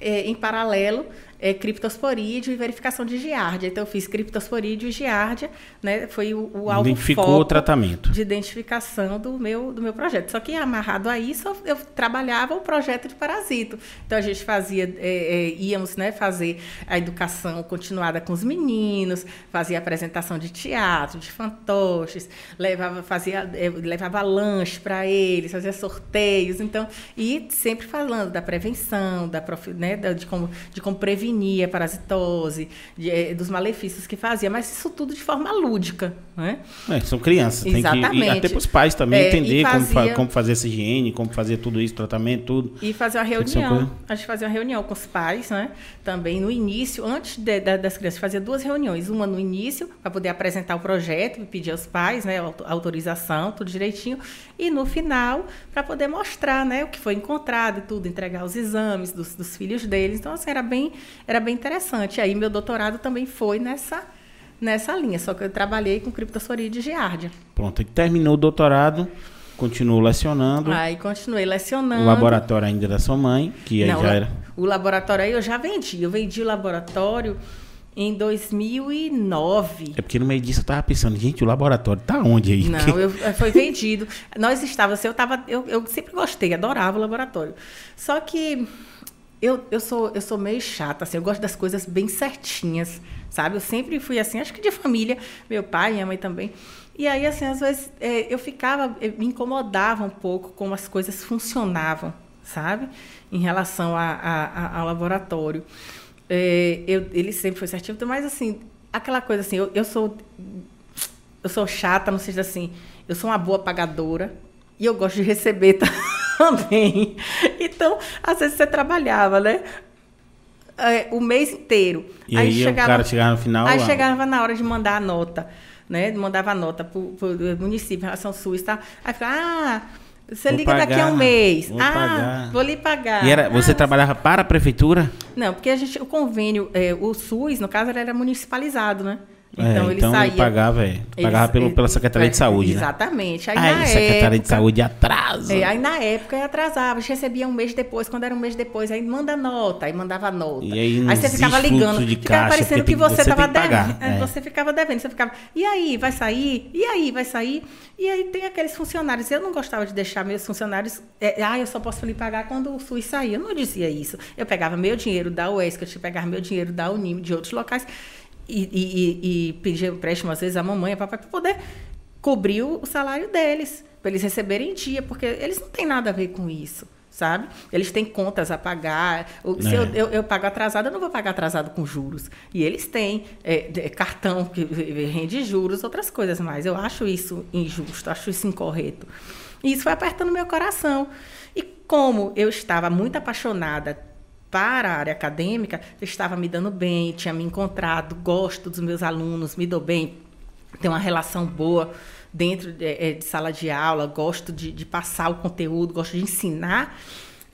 é, em paralelo, é, criptosporídeo e verificação de giardia. Então, eu fiz criptosporídeo e giardia, né? Foi o, o alvo Identificou o tratamento. de identificação do meu, do meu projeto. Só que, amarrado a isso, eu trabalhava o projeto de parasito. Então, a gente fazia, é, é, íamos né, fazer a educação continuada com os meninos, fazia apresentação de teatro, de fantoches, levava, fazia, é, levava lanche para eles, fazia sorteios. Então, e sempre falando da prevenção, da, né, de, como, de como prevenir parasitose, de, eh, dos malefícios que fazia, mas isso tudo de forma lúdica, né? É, são crianças, tem Exatamente. que e até para os pais também É, entender e como, fazia- como fazer essa higiene, como fazer tudo isso, tratamento, tudo. E fazer uma Tem que reunião. A gente fazia uma reunião com os pais, né? Também no início, antes de- da- das crianças, fazia duas reuniões. Uma no início, para poder apresentar o projeto, e pedir aos pais, né? auto- Autorização, tudo direitinho. E no final, para poder mostrar, né? O que foi encontrado e tudo, entregar os exames dos, dos filhos deles. Então, assim, era bem, era bem interessante. Aí, meu doutorado também foi nessa, nessa linha. Só que eu trabalhei com criptosporia de giardia. Pronto, aí terminou o doutorado, continuou lecionando. Aí, continuei lecionando. O laboratório ainda da sua mãe, que aí Não, já era. O laboratório aí eu já vendi. Eu vendi o laboratório em 2009. É porque no meio disso eu tava pensando, gente, o laboratório tá onde aí? Não, eu, foi vendido. Nós estávamos eu tava, eu, eu sempre gostei, adorava o laboratório. Só que eu, eu, sou, eu sou meio chata, assim, eu gosto das coisas bem certinhas, sabe? Eu sempre fui assim, acho que de família, meu pai, minha mãe também. E aí, assim, às vezes eh, eu ficava, eh, me incomodava um pouco como as coisas funcionavam, sabe? Em relação a, a- a- ao laboratório. Eh, eu, ele sempre foi certinho, mas assim, aquela coisa assim, eu, eu sou eu sou chata, não seja assim, eu sou uma boa pagadora e eu gosto de receber <laughs> também. Então, às vezes você trabalhava, né? É, o mês inteiro. E aí, o cara chegava no final, Aí ah, chegava na hora de mandar a nota, né? Mandava a nota para o município, relação SUS, tá? Aí ficava, ah, você Vou liga daqui a pagar, um mês. vou ah, pagar. vou lhe pagar. E era, você Ah, trabalhava para a prefeitura? Não, porque a gente, o convênio, é, o SUS, no caso, ele era municipalizado, né? É, então ele pagava, é, pagava pelo, pela Secretaria de é, Saúde, né? Exatamente. Aí, Aí, na Secretaria de época- Saúde atrasa. é, aí na época atrasava, a gente recebia um mês depois, quando era um mês depois, aí manda nota, aí mandava nota. E aí não você ficava ligando, de ficava caixa, parecendo que você estava que devendo. É, é. Você ficava devendo, você ficava, e aí, vai sair? E aí, vai sair? E aí tem aqueles funcionários, eu não gostava de deixar meus funcionários, é, ah, eu só posso lhe pagar quando o SUS sair. Eu não dizia isso. Eu pegava meu dinheiro da UESC, eu pegava meu dinheiro da Unim, de outros locais, e, e, e, e pedia empréstimo, às vezes, à mamãe, a papai, para poder cobrir o salário deles, para eles receberem em dia, porque eles não têm nada a ver com isso. Sabe? Eles têm contas a pagar. Se É. eu, eu, eu pago atrasado, eu não vou pagar atrasado com juros. E eles têm é, cartão que rende juros, outras coisas mais. Eu acho isso injusto, acho isso incorreto. E isso foi apertando meu coração. E como eu estava muito apaixonada para a área acadêmica, estava me dando bem, tinha me encontrado, gosto dos meus alunos, me dou bem, tenho uma relação boa dentro de, eh, de sala de aula, gosto de, de passar o conteúdo, gosto de ensinar.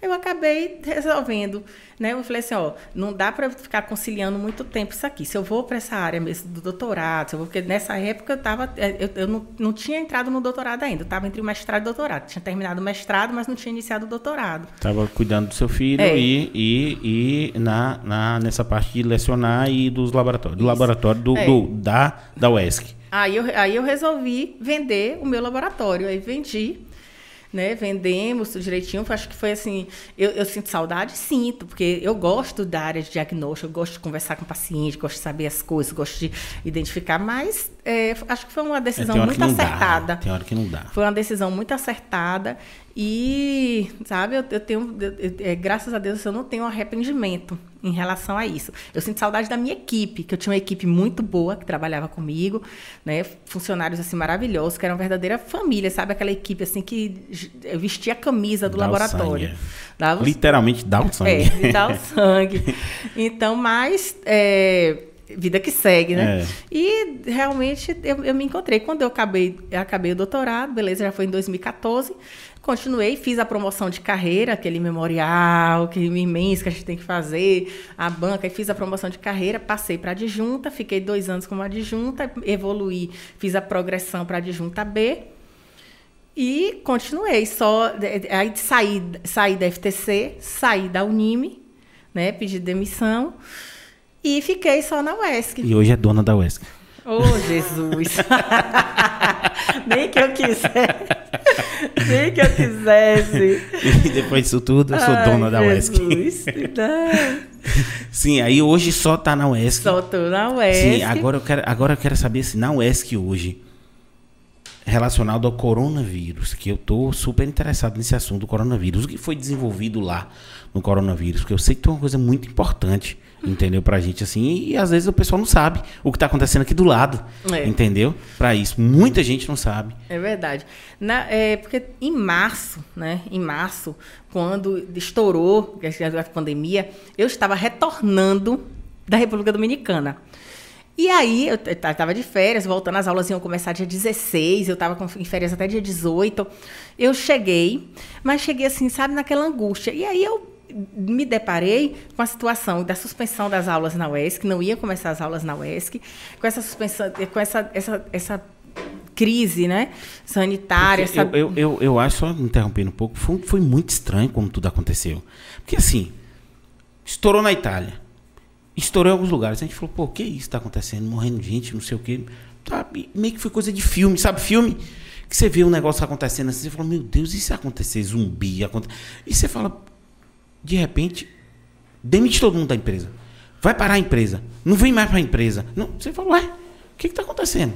Eu acabei resolvendo, né? Eu falei assim, ó, não dá para ficar conciliando muito tempo isso aqui. Se eu vou para essa área mesmo do doutorado, vou, porque nessa época eu tava, eh, eu, eu não, não tinha entrado no doutorado ainda, eu estava entre o mestrado e o doutorado. Tinha terminado o mestrado, mas não tinha iniciado o doutorado. Tava cuidando do seu filho É. e, e, e na, na, nessa parte de lecionar e dos laboratórios. Do laboratório do, É. do- da, da UESC. Aí eu, aí eu resolvi vender o meu laboratório. Aí vendi, né? Vendemos direitinho. Acho que foi assim. Eu, eu sinto saudade? Sinto, porque eu gosto da área de diagnóstico, eu gosto de conversar com o paciente, gosto de saber as coisas, gosto de identificar, mas é, acho que foi uma É, decisão que muito dá, acertada. né? Tem hora que não dá. Foi uma decisão muito acertada e, sabe, eu, eu tenho, eu- é, graças a Deus, eu não tenho arrependimento em relação a isso. Eu sinto saudade da minha equipe, que eu tinha uma equipe muito boa que trabalhava comigo, né, funcionários assim maravilhosos, que eram verdadeira família, sabe, aquela equipe assim que vestia a camisa do Dá o laboratório. é. Dava Literalmente dá um <laughs> sangue. é, dar o sangue. <laughs> Então, mas é, vida que segue, né? É. E realmente eu, eu me encontrei. Quando eu acabei, eu acabei o doutorado, beleza, já foi em 2014. Continuei, fiz a promoção de carreira, aquele memorial, aquele imenso que a gente tem que fazer, a banca, e fiz a promoção de carreira, passei para adjunta, fiquei dois anos como adjunta, evoluí, fiz a progressão para adjunta B. E continuei, só aí saí, saí da FTC, saí da Unime, né, pedi demissão e fiquei só na UESC. E hoje é dona da UESC. Oh, Jesus! <laughs> Nem que eu quisesse. Nem que eu quisesse. E depois disso tudo, eu sou Ai, dona da UESC. Sim, aí hoje só tá na UESC. Só tô na UESC. Sim, agora eu quero, agora eu quero saber se na UESC hoje, relacionado ao coronavírus, que eu tô super interessado nesse assunto do coronavírus, o que foi desenvolvido lá no coronavírus, porque eu sei que tem uma coisa muito importante entendeu? Pra gente assim, e, às vezes o pessoal não sabe o que tá acontecendo aqui do lado, É. entendeu? Pra isso, muita gente não sabe. É verdade. Na- é, porque em março, né? Em março, quando estourou a pandemia, eu estava retornando da República Dominicana. E aí, eu estava de férias, voltando, as aulas iam começar dia 16, eu estava em férias até dia 18. Eu cheguei, mas cheguei assim, sabe, naquela angústia. E aí eu me deparei com a situação da suspensão das aulas na UESC, não ia começar as aulas na UESC, com essa suspensão, com essa, essa, essa crise, né, sanitária. Essa- Eu, eu, eu, eu acho, só interrompendo um pouco, foi, foi muito estranho como tudo aconteceu. Porque assim, estourou na Itália, estourou em alguns lugares. A gente falou, pô, que isso tá acontecendo? Morrendo gente, não sei o quê. Tá, meio que foi coisa de filme, sabe? Filme que você vê um negócio acontecendo assim, você fala, meu Deus, e se acontecer zumbi? Aconte... E você fala, de repente, demite todo mundo da empresa. Vai parar a empresa. Não vem mais para a empresa. Não, você fala, ué, o que está acontecendo?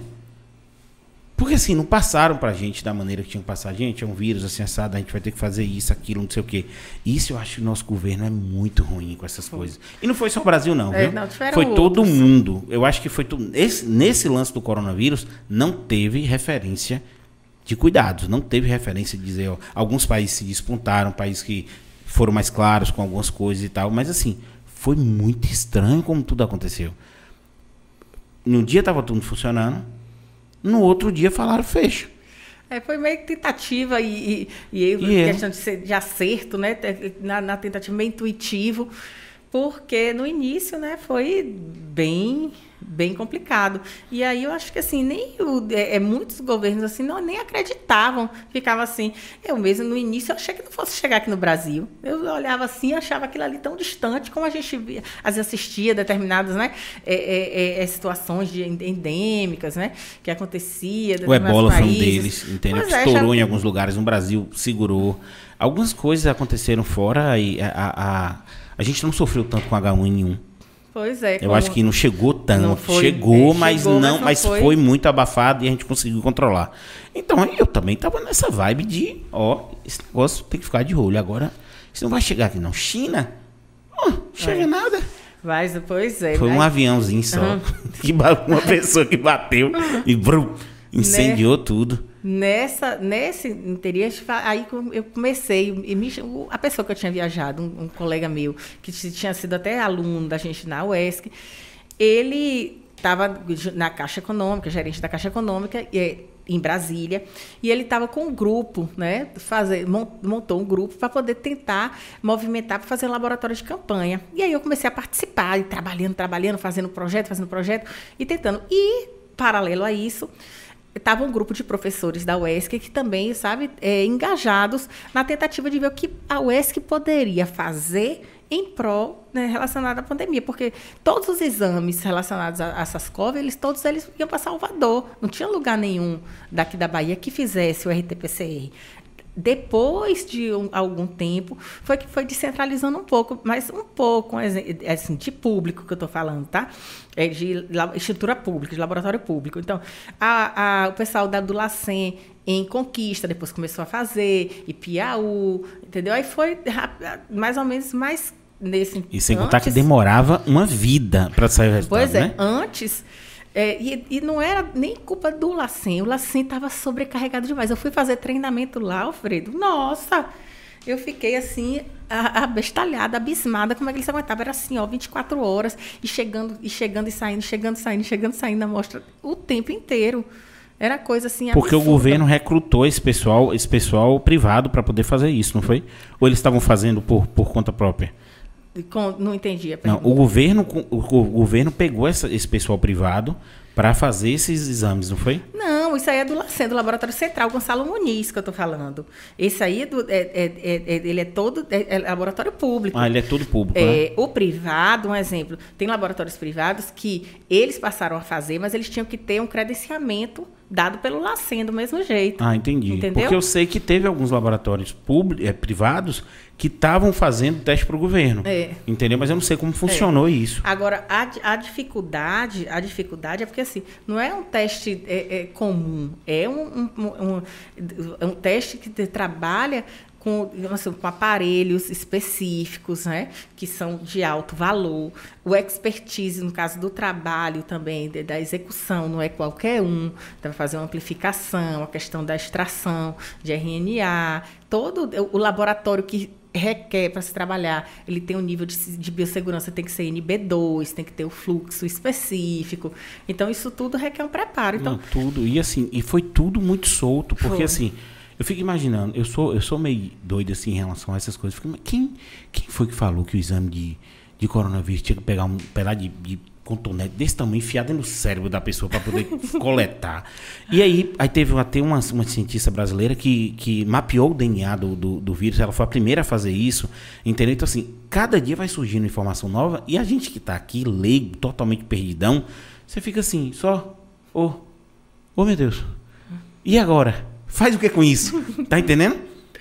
Porque assim, não passaram pra gente da maneira que tinham que passar. Gente, é um vírus assim, assado, a gente vai ter que fazer isso, aquilo, não sei o quê. Isso eu acho que o nosso governo é muito ruim com essas coisas. E não foi só o Brasil, não, É, não, foi todo outros. mundo. Eu acho que foi tudo. Esse, nesse lance do coronavírus, não teve referência de cuidados. Não teve referência de dizer, ó, alguns países se despontaram, países que foram mais claros com algumas coisas e tal. Mas assim, foi muito estranho como tudo aconteceu. No dia estava tudo funcionando, no outro dia falaram fecha. É, foi meio que tentativa e, e, e E questão de, ser- de acerto, né? Na, na tentativa meio intuitivo, porque no início, né, foi bem bem complicado. E aí eu acho que assim, nem o, é, é, muitos governos assim não nem acreditavam, ficava assim. Eu mesmo no início eu achei que não fosse chegar aqui no Brasil. Eu olhava assim, e achava aquilo ali tão distante como a gente via, vezes assistia determinadas, né, é, é, é, situações de endêmicas, né, que acontecia. O ebola foi um países. deles, entendeu? Pois é, estourou já- em alguns lugares, no Brasil segurou. Algumas coisas aconteceram fora e a, a, a, a gente não sofreu tanto com H1N1. Pois é. Eu acho que não chegou tanto. Não foi- chegou, é, mas chegou, não, mas não mas foi. foi... muito abafado e a gente conseguiu controlar. Então eu também tava nessa vibe de, ó, esse negócio tem que ficar de olho. Agora, isso não vai chegar aqui não. China? Ó, chega É. nada. Mas, pois é. Foi um mas- aviãozinho só. <laughs> Que ba- uma pessoa que bateu e brum, incendiou tudo. Nessa, nesse interior, aí eu comecei, e me- a pessoa que eu tinha viajado, um, um colega meu, que tinha sido até aluno da gente na UESC, ele estava na Caixa Econômica, gerente da Caixa Econômica, e, em Brasília, e ele estava com um grupo, né, fazer, mon- montou um grupo para poder tentar movimentar para fazer um laboratório de campanha. E aí eu comecei a participar, e trabalhando, trabalhando, fazendo projeto, fazendo projeto, e tentando. E, paralelo a isso, estava um grupo de professores da UESC que também, sabe, é, engajados na tentativa de ver o que a UESC poderia fazer em prol né, relacionado à pandemia, porque todos os exames relacionados a, a eles todos eles iam para Salvador, não tinha lugar nenhum daqui da Bahia que fizesse o RT-PCR. Depois de um- algum tempo, foi que foi descentralizando um pouco, mas um pouco, assim, de público que eu estou falando, tá? É de estrutura pública, de laboratório público. Então, a- a- o pessoal da, do LACEN em Conquista, depois começou a fazer, e Piauí, entendeu? Aí foi mais ou menos mais nesse... E sem contar que antes- demorava uma vida para sair o resultado, Pois é, né? antes. É, e, e não era nem culpa do Lacen. O Lacen estava sobrecarregado demais. Eu fui fazer treinamento lá, Alfredo. Nossa! Eu fiquei assim, abestalhada, abismada, como é que eles aguentavam. Era assim, ó, 24 horas, e chegando, e chegando e saindo, chegando e saindo, chegando e saindo na mostra o tempo inteiro. Era coisa assim. Porque o governo recrutou esse pessoal, esse pessoal privado para poder fazer isso, não foi? Ou eles estavam fazendo por, por conta própria? Não entendi a Não, pergunta. o governo, o, governo pegou essa- esse pessoal privado para fazer esses exames, não foi? Não, isso aí é do LACEN, do Laboratório Central Gonçalo Muniz, que eu estou falando. Esse aí, é do, é, é- é- é- ele é todo é, é laboratório público. Ah, ele é todo público, né? O privado, um exemplo, tem laboratórios privados que eles passaram a fazer, mas eles tinham que ter um credenciamento dado pelo LACEN do mesmo jeito. Ah, entendi. Entendeu? Porque eu sei que teve alguns laboratórios públicos, privados que estavam fazendo teste para o governo. É. Entendeu? Mas eu não sei como funcionou isso. Agora, a, a dificuldade, a dificuldade é porque assim, não é um teste é, é, comum, é um, um, um- um- teste que trabalha com, assim, com aparelhos específicos, né, que são de alto valor. O expertise, no caso do trabalho também, de, da execução, não é qualquer um. Então, fazer uma amplificação, a questão da extração de RNA, todo o laboratório que requer para se trabalhar, ele tem um nível de, de, biossegurança, tem que ser NB2, tem que ter o fluxo específico. Então, isso tudo requer um preparo. Então, Não, tudo. E assim, e foi tudo muito solto, porque foi. assim, eu fico imaginando, eu sou, eu sou meio doido assim em relação a essas coisas. Fico, quem, quem foi que falou que o exame de, de coronavírus tinha que pegar um pedaço de, de contonete desse tamanho enfiado no cérebro da pessoa para poder <laughs> coletar. E aí, aí teve até uma, uma cientista brasileira que, que mapeou o DNA do, do, do, vírus, ela foi a primeira a fazer isso, entendeu? Então, assim, cada dia vai surgindo informação nova e a gente que está aqui, leigo, totalmente perdidão, você fica assim, só, ô, oh, oh, meu Deus, e agora? Faz o que com isso? Tá entendendo?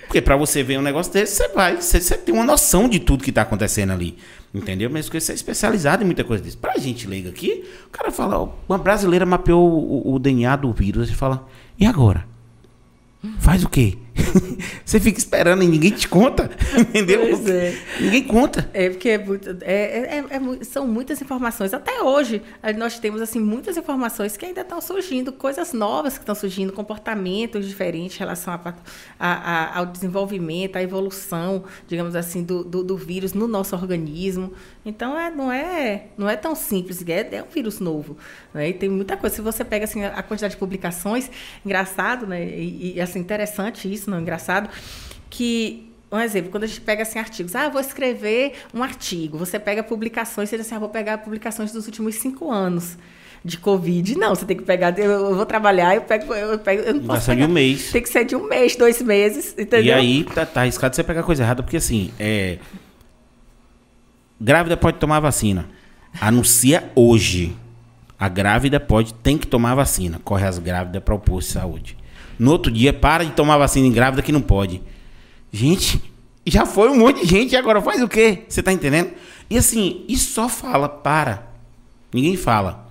Porque para você ver um negócio desse, você vai, você, você tem uma noção de tudo que está acontecendo ali. Entendeu? Que você é especializado em muita coisa disso. Pra gente leiga aqui, o cara fala, uma brasileira mapeou o, o DNA do vírus e fala, e agora? Faz o quê? <laughs> Você fica esperando e ninguém te conta. <laughs> Entendeu? Pois é. Ninguém conta. É porque é muito, é, é, é, é são muitas informações. Até hoje, nós temos assim muitas informações que ainda estão surgindo, coisas novas que estão surgindo, comportamentos diferentes em relação a, a, a, ao desenvolvimento, à evolução, digamos assim, do, do, do, vírus no nosso organismo. Então, é, não, é, não é tão simples. É, é um vírus novo. Né? E tem muita coisa. Se você pega assim, a quantidade de publicações, engraçado, né? E, e assim, interessante isso, não é engraçado, que um exemplo, quando a gente pega assim artigos, ah, vou escrever um artigo, você pega publicações, você diz assim, ah, vou pegar publicações dos últimos cinco anos de Covid. Não, você tem que pegar, eu, vou trabalhar, eu pego, eu pego, eu não posso ser de um mês. Tem que ser de um mês, dois meses, entendeu? E aí tá, tá arriscado você pegar coisa errada, porque assim, é... grávida pode tomar vacina. Anuncia hoje. A grávida pode, tem que tomar vacina. Corre as grávidas para o posto de saúde. No outro dia, para de tomar vacina em grávida que não pode. Gente, já foi um monte de gente agora faz o quê? Você tá entendendo? E assim, e só fala para. Ninguém fala.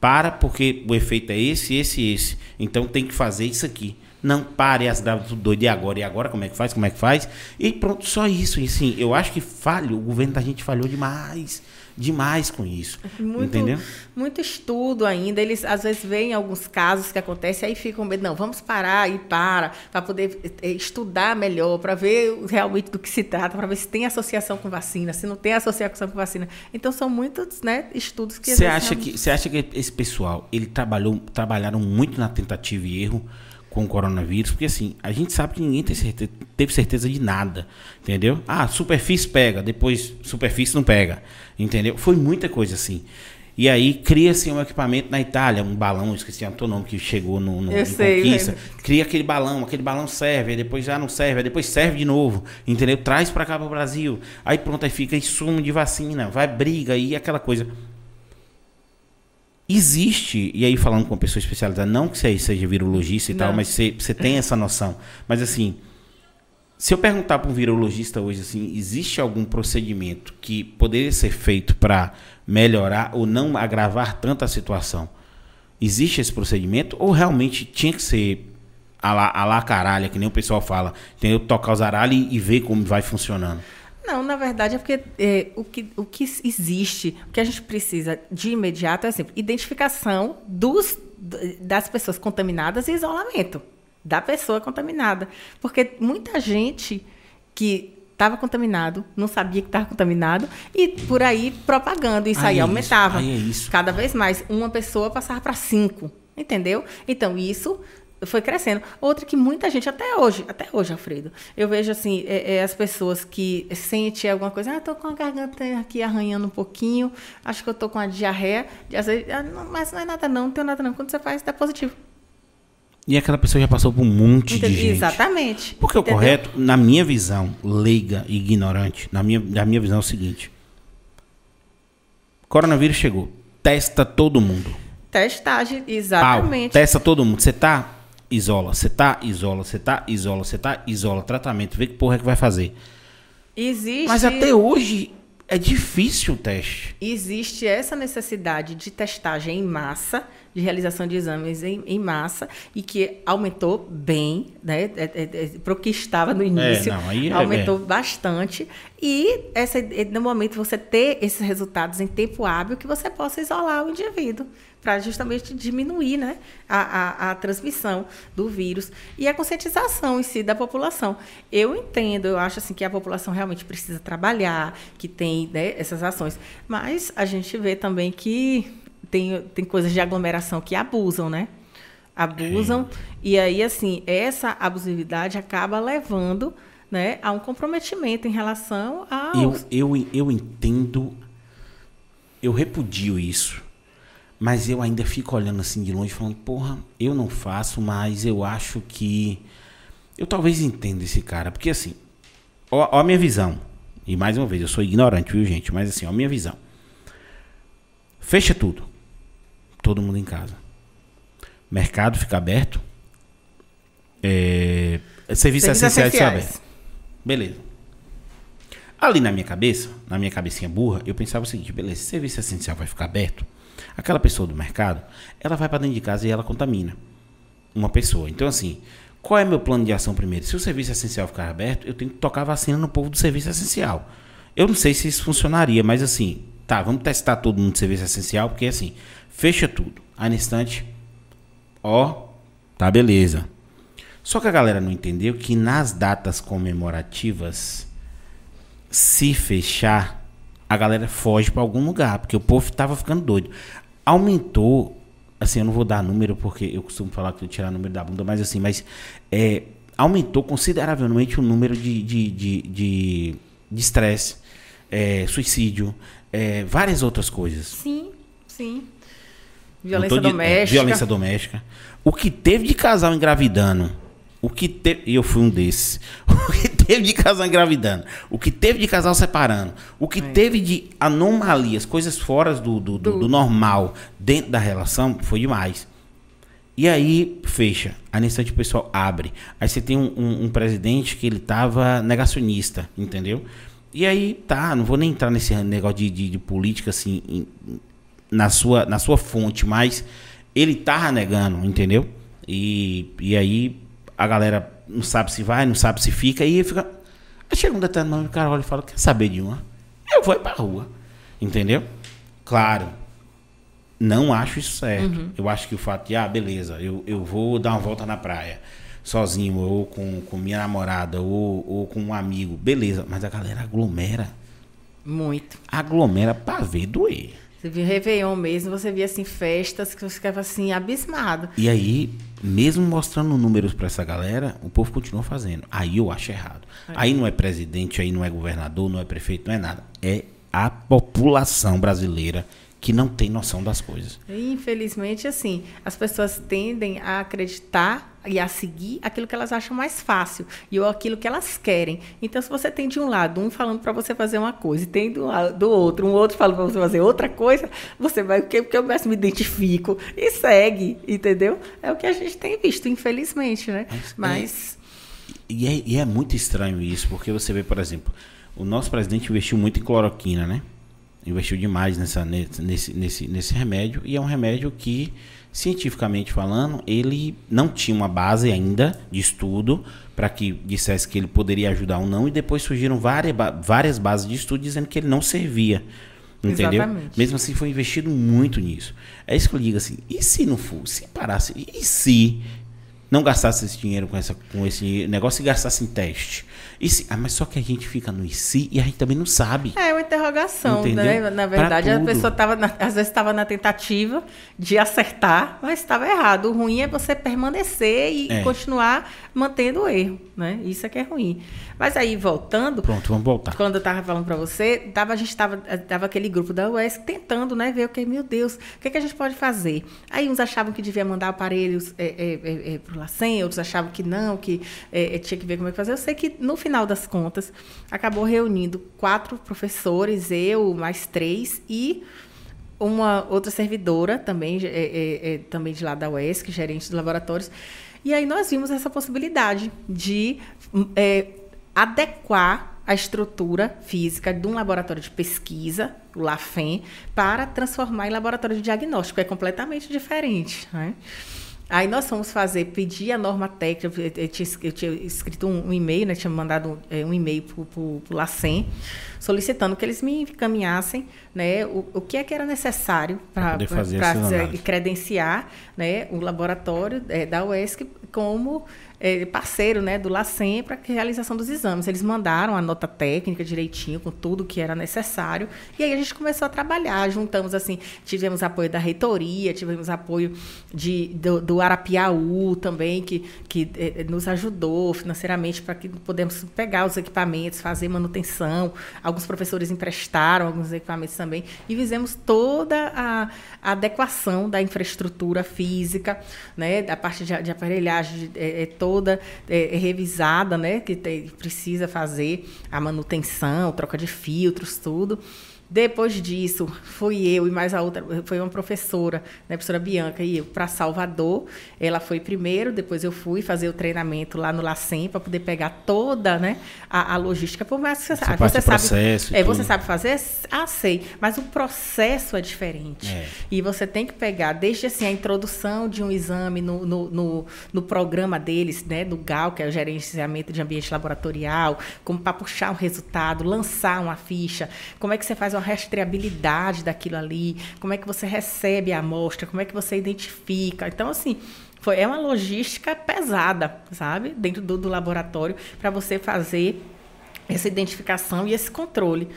Para porque o efeito é esse, esse e esse. Então tem que fazer isso aqui. Não pare as grávidas tudo doido. E agora? E agora? Como é que faz? Como é que faz? E pronto, só isso. E assim, eu acho que falho. O governo da gente falhou demais demais com isso. Muito, entendeu? Muito estudo ainda. Eles às vezes veem alguns casos que acontecem aí ficam medo, não, vamos parar e para, para poder eh, estudar melhor, para ver realmente do que se trata, para ver se tem associação com vacina, se não tem associação com vacina. Então são muitos, né, estudos que Você acha que você acha que esse pessoal, ele trabalhou trabalharam muito na tentativa e erro? Com o coronavírus, porque assim, a gente sabe que ninguém certeza, teve certeza de nada, entendeu? Ah, superfície pega, depois superfície não pega, entendeu? Foi muita coisa assim. E aí cria-se um equipamento na Itália, um balão, esqueci o nome que chegou no, no Eu sei, conquista. Lembro. Cria aquele balão, aquele balão serve, aí depois já não serve, aí depois serve de novo, entendeu? Traz para cá para o Brasil. Aí pronto, aí fica insumo de vacina, vai briga e aquela coisa. Existe, e aí falando com uma pessoa especializada, não que você seja virologista e não. tal, mas você, você tem essa noção. Mas assim, se eu perguntar para um virologista hoje assim, existe algum procedimento que poderia ser feito para melhorar ou não agravar tanto a situação? Existe esse procedimento ou realmente tinha que ser a lá, a lá caralho, que nem o pessoal fala, entendeu? Tocar os aralhos e, e ver como vai funcionando? Não, na verdade é porque é, o, que, o que existe, o que a gente precisa de imediato é assim, identificação dos, das pessoas contaminadas e isolamento da pessoa contaminada. Porque muita gente que estava contaminado, não sabia que estava contaminado, e por aí propagando. Isso aí, aí é aumentava. Isso, aí é isso. Cada vez mais. Uma pessoa passava para cinco. Entendeu? Então, isso foi crescendo. Outra que muita gente, até hoje, até hoje, Alfredo, eu vejo assim, é, é as pessoas que sentem alguma coisa, ah, estou com a garganta aqui arranhando um pouquinho, acho que eu estou com a diarreia, às vezes, ah, não, mas não é nada não, não tem nada não. Quando você faz, dá positivo. E aquela pessoa já passou por um monte Entendi, de gente. Exatamente. Porque Entendeu? o correto, na minha visão, leiga e ignorante, na minha, na minha visão é o seguinte. Coronavírus chegou. Testa todo mundo. Testagem, exatamente. Pau, testa todo mundo. Você tá isola. Você tá, isola. Você tá, isola. Você tá, isola. Tratamento. Vê que porra é que vai fazer. Existe. Mas até hoje é difícil o teste. Existe essa necessidade de testagem em massa de realização de exames em, em massa e que aumentou bem, né? É, é, é, para o que estava no início, não, é, aumentou bastante. E essa, no momento você ter esses resultados em tempo hábil que você possa isolar o indivíduo para justamente diminuir né, a, a, a, transmissão do vírus e a conscientização em si da população. Eu entendo, eu acho assim que a população realmente precisa trabalhar, que tem né, essas ações, mas a gente vê também que tem, tem coisas de aglomeração que abusam, né? Abusam. E aí, assim, essa abusividade acaba levando né, a um comprometimento em relação ao. Eu, eu, eu entendo, eu repudio isso mas eu ainda fico olhando assim de longe, falando, porra, eu não faço, mas eu acho que. Eu talvez entenda esse cara. Porque assim, ó, ó a minha visão. E mais uma vez, eu sou ignorante, viu, gente? Mas assim, ó a minha visão. Fecha tudo. Todo mundo em casa. Mercado fica aberto. É, serviços essenciais fica aberto. Beleza. Ali na minha cabeça, na minha cabecinha burra, eu pensava o seguinte: beleza, serviço essencial vai ficar aberto Aquela pessoa do mercado, ela vai para dentro de casa e ela contamina uma pessoa. Então, assim, qual é meu plano de ação primeiro? Se o serviço essencial ficar aberto, eu tenho que tocar vacina no povo do serviço essencial. Eu não sei se isso funcionaria, mas assim, tá, vamos testar todo mundo do serviço essencial, porque assim, fecha tudo. Aí no instante, ó, tá beleza. Só que a galera não entendeu que nas datas comemorativas, se fechar, a galera foge para algum lugar, porque o povo tava ficando doido. Aumentou, assim, eu não vou dar número porque eu costumo falar que eu tirar número da bunda, mas assim, mas é, aumentou consideravelmente o número de de de, de, de estresse, é, suicídio, é, várias outras coisas. Sim, sim. Violência de, doméstica. violência doméstica. O que teve de casal engravidando o que teve. E eu fui um desses. <laughs> O que teve de casal engravidando. O que teve de casal separando. O que é. teve de anomalias, coisas fora do, do, do, do, normal dentro da relação, foi demais. E aí, fecha. Aí, nesse instante, o pessoal abre. Aí você tem um, um, um presidente que ele tava negacionista, entendeu? E aí, tá, não vou nem entrar nesse negócio de, de, de política, assim, em, na, sua, na sua fonte, mas ele tava negando, entendeu? E, e aí a galera não sabe se vai, não sabe se fica, e fica. Aí chega um determinado momento, o cara olha e fala: Quer saber de uma? Eu vou ir pra rua. Entendeu? Claro. Não acho isso certo. Uhum. Eu acho que o fato de, ah, beleza, eu, eu vou dar uma volta na praia sozinho, ou com, com minha namorada, ou, ou com um amigo, beleza. Mas a galera aglomera. Muito. Aglomera pra ver doer. Você viu Réveillon mesmo, você via assim, festas que você ficava assim, abismado. E aí, mesmo mostrando números para essa galera, o povo continua fazendo. Aí eu acho errado. É. Aí não é presidente, aí não é governador, não é prefeito, não é nada. É a população brasileira que não tem noção das coisas. Infelizmente, assim, as pessoas tendem a acreditar e a seguir aquilo que elas acham mais fácil e ou aquilo que elas querem. Então, se você tem de um lado um falando para você fazer uma coisa e tem do, do outro um outro falando para você fazer outra coisa, você vai o quê? Porque eu me identifico e segue, entendeu? É o que a gente tem visto, infelizmente, né? Mas, Mas... É, e, é, e é muito estranho isso, porque você vê, por exemplo, o nosso presidente investiu muito em cloroquina, né? Investiu demais nessa, nesse, nesse, nesse remédio e é um remédio que cientificamente falando ele não tinha uma base ainda de estudo para que dissesse que ele poderia ajudar ou não e depois surgiram várias, várias bases de estudo dizendo que ele não servia entendeu Exatamente. mesmo assim foi investido muito nisso é isso que eu digo assim e se não fosse se parasse e se não gastasse esse dinheiro com, essa, com esse negócio e gastasse em teste. E se, ah, mas só que a gente fica no e se e a gente também não sabe. É uma interrogação, Entendeu? né? Na verdade, a pessoa estava às vezes estava na tentativa de acertar, mas estava errado. O ruim é você permanecer e é. continuar mantendo o erro, né? Isso é que é ruim. Mas aí, voltando... Pronto, vamos voltar. Quando eu estava falando para você, tava, a gente estava tava aquele grupo da UES tentando né, ver o que, meu Deus, o que, é que a gente pode fazer? Aí uns achavam que devia mandar aparelhos é, é, é, é para o LACEN, outros achavam que não, que tinha que ver como é que fazer. Eu sei que, no final das contas, acabou reunindo quatro professores, eu, mais três, e uma outra servidora também, é, é, também de lá da UESC, gerente de laboratórios. E aí nós vimos essa possibilidade de é, adequar a estrutura física de um laboratório de pesquisa, o LAFEM, para transformar em laboratório de diagnóstico. É completamente diferente. Né? Aí nós fomos fazer, pedir a norma técnica, eu, eu, tinha, eu tinha, escrito um, um, e-mail, né, tinha mandado é, um e-mail para o LACEN, solicitando que eles me encaminhassem né, o, o que é que era necessário para credenciar né, o laboratório é, da UESC como é, parceiro né, do LACEN para a realização dos exames. Eles mandaram a nota técnica direitinho, com tudo que era necessário. E aí a gente começou a trabalhar. Juntamos assim, tivemos apoio da reitoria, tivemos apoio de, do, do Arapiaú também, que, que é, nos ajudou financeiramente para que pudéssemos pegar os equipamentos, fazer manutenção. Alguns professores emprestaram alguns equipamentos também. E fizemos toda a, a adequação da infraestrutura física, né, da parte de, de aparelhagem, é, é toda é, é, revisada, né? Que precisa fazer a manutenção, troca de filtros, tudo. Depois disso, fui eu e mais a outra, foi uma professora, né, a professora Bianca, e eu para Salvador. Ela foi primeiro, depois eu fui fazer o treinamento lá no LACEN para poder pegar toda né, a, a logística. Por mais que você, sabe, você sabe, é, você sabe fazer, ah, sei, mas o processo é diferente. É. E você tem que pegar desde assim, a introdução de um exame no, no, no, no programa deles, né, do GAL, que é o gerenciamento de ambiente laboratorial, como para puxar um resultado, lançar uma ficha, como é que você faz uma rastreabilidade daquilo ali, como é que você recebe a amostra, como é que você identifica. Então, assim, foi, é uma logística pesada, sabe? Dentro do, do laboratório, para você fazer essa identificação e esse controle.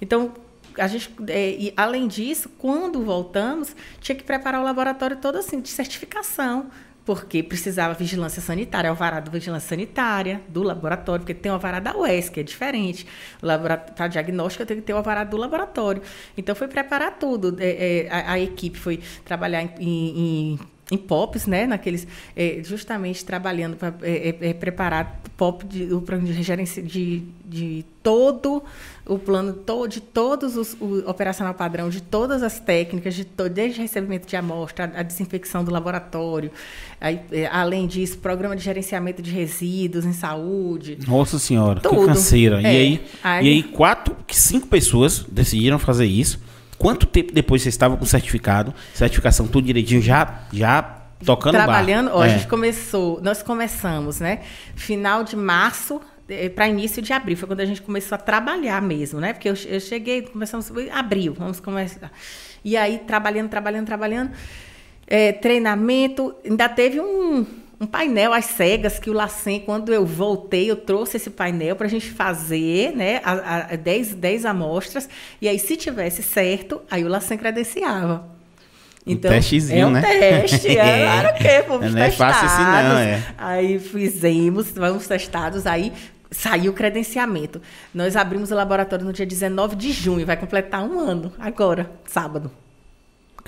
Então, a gente, é, e além disso, quando voltamos, tinha que preparar o laboratório todo assim, de certificação porque precisava vigilância sanitária, alvará de vigilância sanitária do laboratório, porque tem o alvará da UES, que é diferente. Para diagnóstico, tem que ter o alvará do laboratório. Então, foi preparar tudo. É, é, a, a, equipe foi trabalhar em, em em POPs, né, naqueles, é, justamente trabalhando para é, é, é, preparar POP de, o plano de gerência de, de todo o plano todo, de todos os o operacional padrão de todas as técnicas, de to, desde recebimento de amostra, a, a desinfecção do laboratório, aí, é, além disso, programa de gerenciamento de resíduos em saúde. Nossa senhora, tudo. que canseira. E é, aí, aí, e aí quatro, cinco pessoas decidiram fazer isso. Quanto tempo depois você estava com certificado, certificação tudo direitinho, já, já tocando Trabalhando, ó, é. a gente começou, nós começamos, né? Final de março eh, para início de abril, foi quando a gente começou a trabalhar mesmo, né? Porque eu, eu cheguei, começamos abril, vamos começar. E aí, trabalhando, trabalhando, trabalhando, é, treinamento, ainda teve um, um painel às cegas que o Lacen, quando eu voltei, eu trouxe esse painel para a gente fazer né, 10 amostras. E aí, se tivesse certo, aí o Lacen credenciava. Então, um testezinho, é um né? teste, é, <laughs> claro que fomos não é fácil assim não, é. Aí fizemos, vamos testados, aí saiu o credenciamento. Nós abrimos o laboratório no dia 19 de junho, vai completar um ano agora, sábado.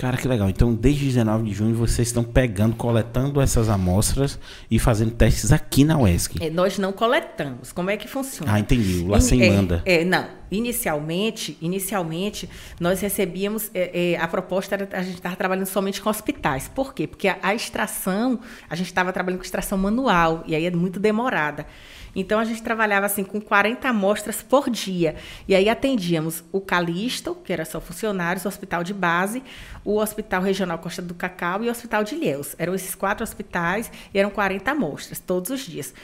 Cara, que legal. Então, desde 19 de junho, vocês estão pegando, coletando essas amostras e fazendo testes aqui na UESC. É, nós não coletamos. Como é que funciona? Ah, entendi. O LACEN é, manda. É, não. Inicialmente, inicialmente, nós recebíamos... É, é a proposta era... A gente estava trabalhando somente com hospitais. Por quê? Porque a, a extração... A gente estava trabalhando com extração manual. E aí é muito demorada. Então a gente trabalhava assim com 40 amostras por dia. E aí atendíamos o Calixto, que era só funcionários, o hospital de base, o Hospital Regional Costa do Cacau e o Hospital de Ilhéus. Eram esses quatro hospitais e eram 40 amostras todos os dias.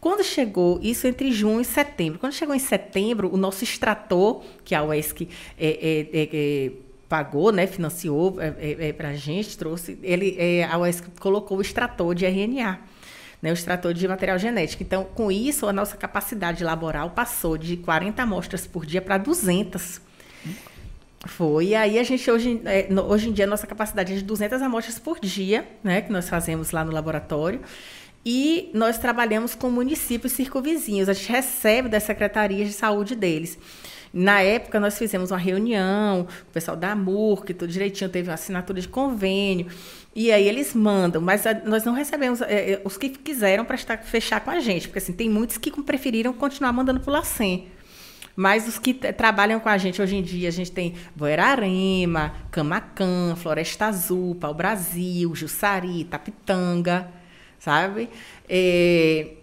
Quando chegou, isso entre junho e setembro, quando chegou em setembro, o nosso extrator, que a UESC é, é, é, é pagou, né, financiou é, é para a gente, trouxe, ele, a UESC colocou o extrator de RNA né, o extrator de material genético. Então, com isso, a nossa capacidade laboral passou de 40 amostras por dia para 200. Foi. E aí a gente hoje, é, hoje em dia a nossa capacidade é de 200 amostras por dia, né, que nós fazemos lá no laboratório. E nós trabalhamos com municípios circunvizinhos. A gente recebe das secretarias de saúde deles. Na época, nós fizemos uma reunião, o pessoal da AMUR, que tudo direitinho, teve uma assinatura de convênio. E aí eles mandam, mas a, nós não recebemos é, os que quiseram prestar, fechar com a gente, porque assim, tem muitos que preferiram continuar mandando para o LACEN. Mas os que trabalham com a gente hoje em dia, a gente tem Voerarema, Camacan, Floresta Azul, Pau Brasil, Jussari, Tapitanga, sabe? É,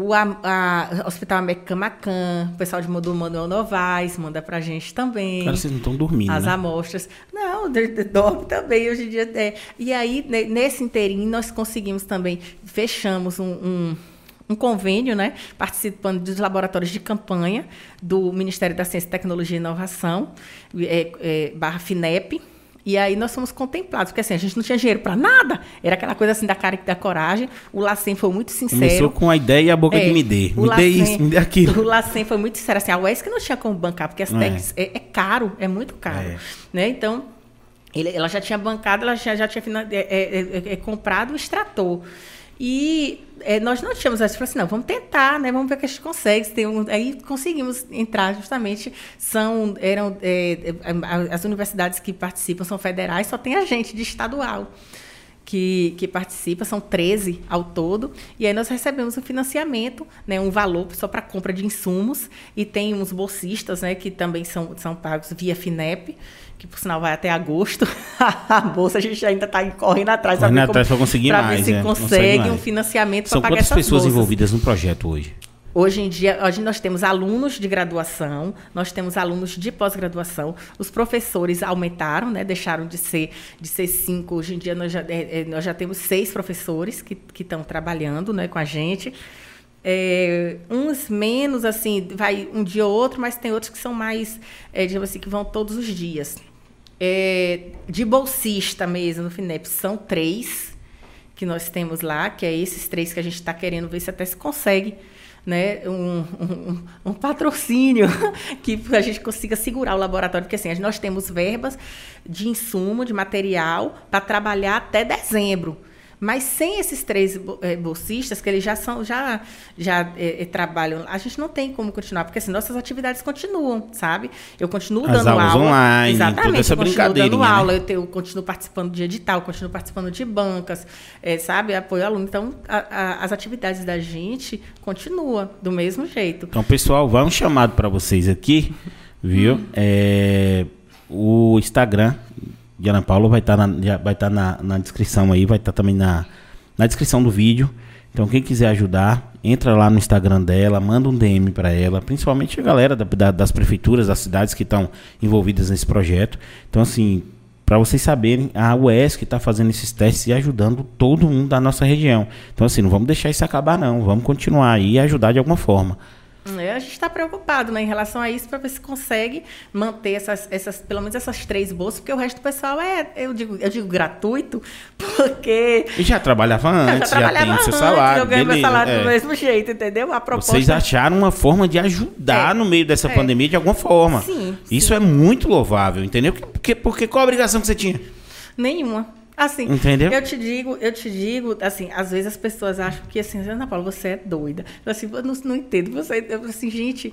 o a, a, Hospital América Camacan, o pessoal de Mundo Manuel Novaes manda pra gente também. Cara, vocês não estão dormindo, As né? amostras. Não, dorme também hoje em dia. É. E aí, nesse inteirinho, nós conseguimos também, fechamos um, um, um convênio, né? Participando dos laboratórios de campanha do Ministério da Ciência, Tecnologia e Inovação, é, é, barra FINEP, e aí nós fomos contemplados, porque assim, a gente não tinha dinheiro para nada. Era aquela coisa assim da cara e da coragem. O Lacem foi muito sincero. Começou com a ideia e a boca é, de me dê. Me dê isso, me dê aquilo. <laughs> O Lacem foi muito sincero. Assim, a UESC não tinha como bancar, porque as é. techs é, é caro, é muito caro. É. Né? Então, ele, ela já tinha bancado, ela já, já tinha é, é, é, comprado o extrator. E é, nós não tínhamos essa, assim, não, vamos tentar, né? Vamos ver o que a gente consegue. Tem um, aí conseguimos entrar justamente, são, eram é, é as universidades que participam são federais, só tem a gente de estadual. Que, que, participa, são 13 ao todo, e aí nós recebemos um financiamento, né, um valor só para compra de insumos, e tem uns bolsistas né, que também são, são pagos via FINEP, que por sinal vai até agosto. <laughs> a bolsa a gente ainda está correndo atrás correndo atrás para conseguir pra mais. ver se é, consegue, consegue um financiamento para pagar essas São quantas pessoas bolsas. envolvidas no projeto hoje? Hoje em dia, hoje nós temos alunos de graduação, nós temos alunos de pós-graduação. Os professores aumentaram, né? deixaram de ser, de ser cinco. Hoje em dia, nós já, é, nós já temos seis professores que, que estão trabalhando né, com a gente. É, uns menos, assim, vai um dia ou outro, mas tem outros que são mais, é, digamos assim, que vão todos os dias. É, de bolsista mesmo no FINEP, são três que nós temos lá, que é esses três que a gente está querendo ver se até se consegue né, um, um, um, patrocínio <laughs> que a gente consiga segurar o laboratório, porque assim, nós temos verbas de insumo, de material, para trabalhar até dezembro. Mas sem esses três é, bolsistas, que eles já são, já, já é, trabalham, a gente não tem como continuar, porque assim, nossas atividades continuam, sabe? Eu continuo As dando aulas aula. online, exatamente, toda essa eu continuo dando né? aula, eu, tenho, eu, continuo participando de edital, continuo participando de bancas, é, sabe? Apoio ao aluno. Então, a, a, as atividades da gente continuam do mesmo jeito. Então, pessoal, vai um chamado para vocês aqui, viu? Hum. É, o Instagram de Ana Paula vai estar tá na, vai tá na, na descrição aí, vai estar tá também na, na descrição do vídeo. Então, quem quiser ajudar, entra lá no Instagram dela, manda um DM para ela, principalmente a galera da, da, das prefeituras, das cidades que estão envolvidas nesse projeto. Então, assim, para vocês saberem, a UESC está fazendo esses testes e ajudando todo mundo da nossa região. Então, assim, não vamos deixar isso acabar, não. Vamos continuar aí e ajudar de alguma forma. É, a gente está preocupado né, em relação a isso para ver se consegue manter essas, essas, pelo menos essas três bolsas, porque o resto do pessoal é, eu digo, eu digo gratuito, <laughs> porque. E já trabalhava antes, já, trabalhava já tem seu salário. Eu ganho meu salário é. do mesmo jeito, entendeu? A proposta... Vocês acharam uma forma de ajudar é. no meio dessa é. pandemia de alguma forma. Sim. Isso sim. é muito louvável, entendeu? Porque, porque qual a obrigação que você tinha? Nenhuma. Assim, Entendeu? eu te digo, eu te digo, assim, às vezes as pessoas acham que assim, Ana Paula, você é doida. Eu, assim, eu não, não entendo. Você, eu, assim, gente,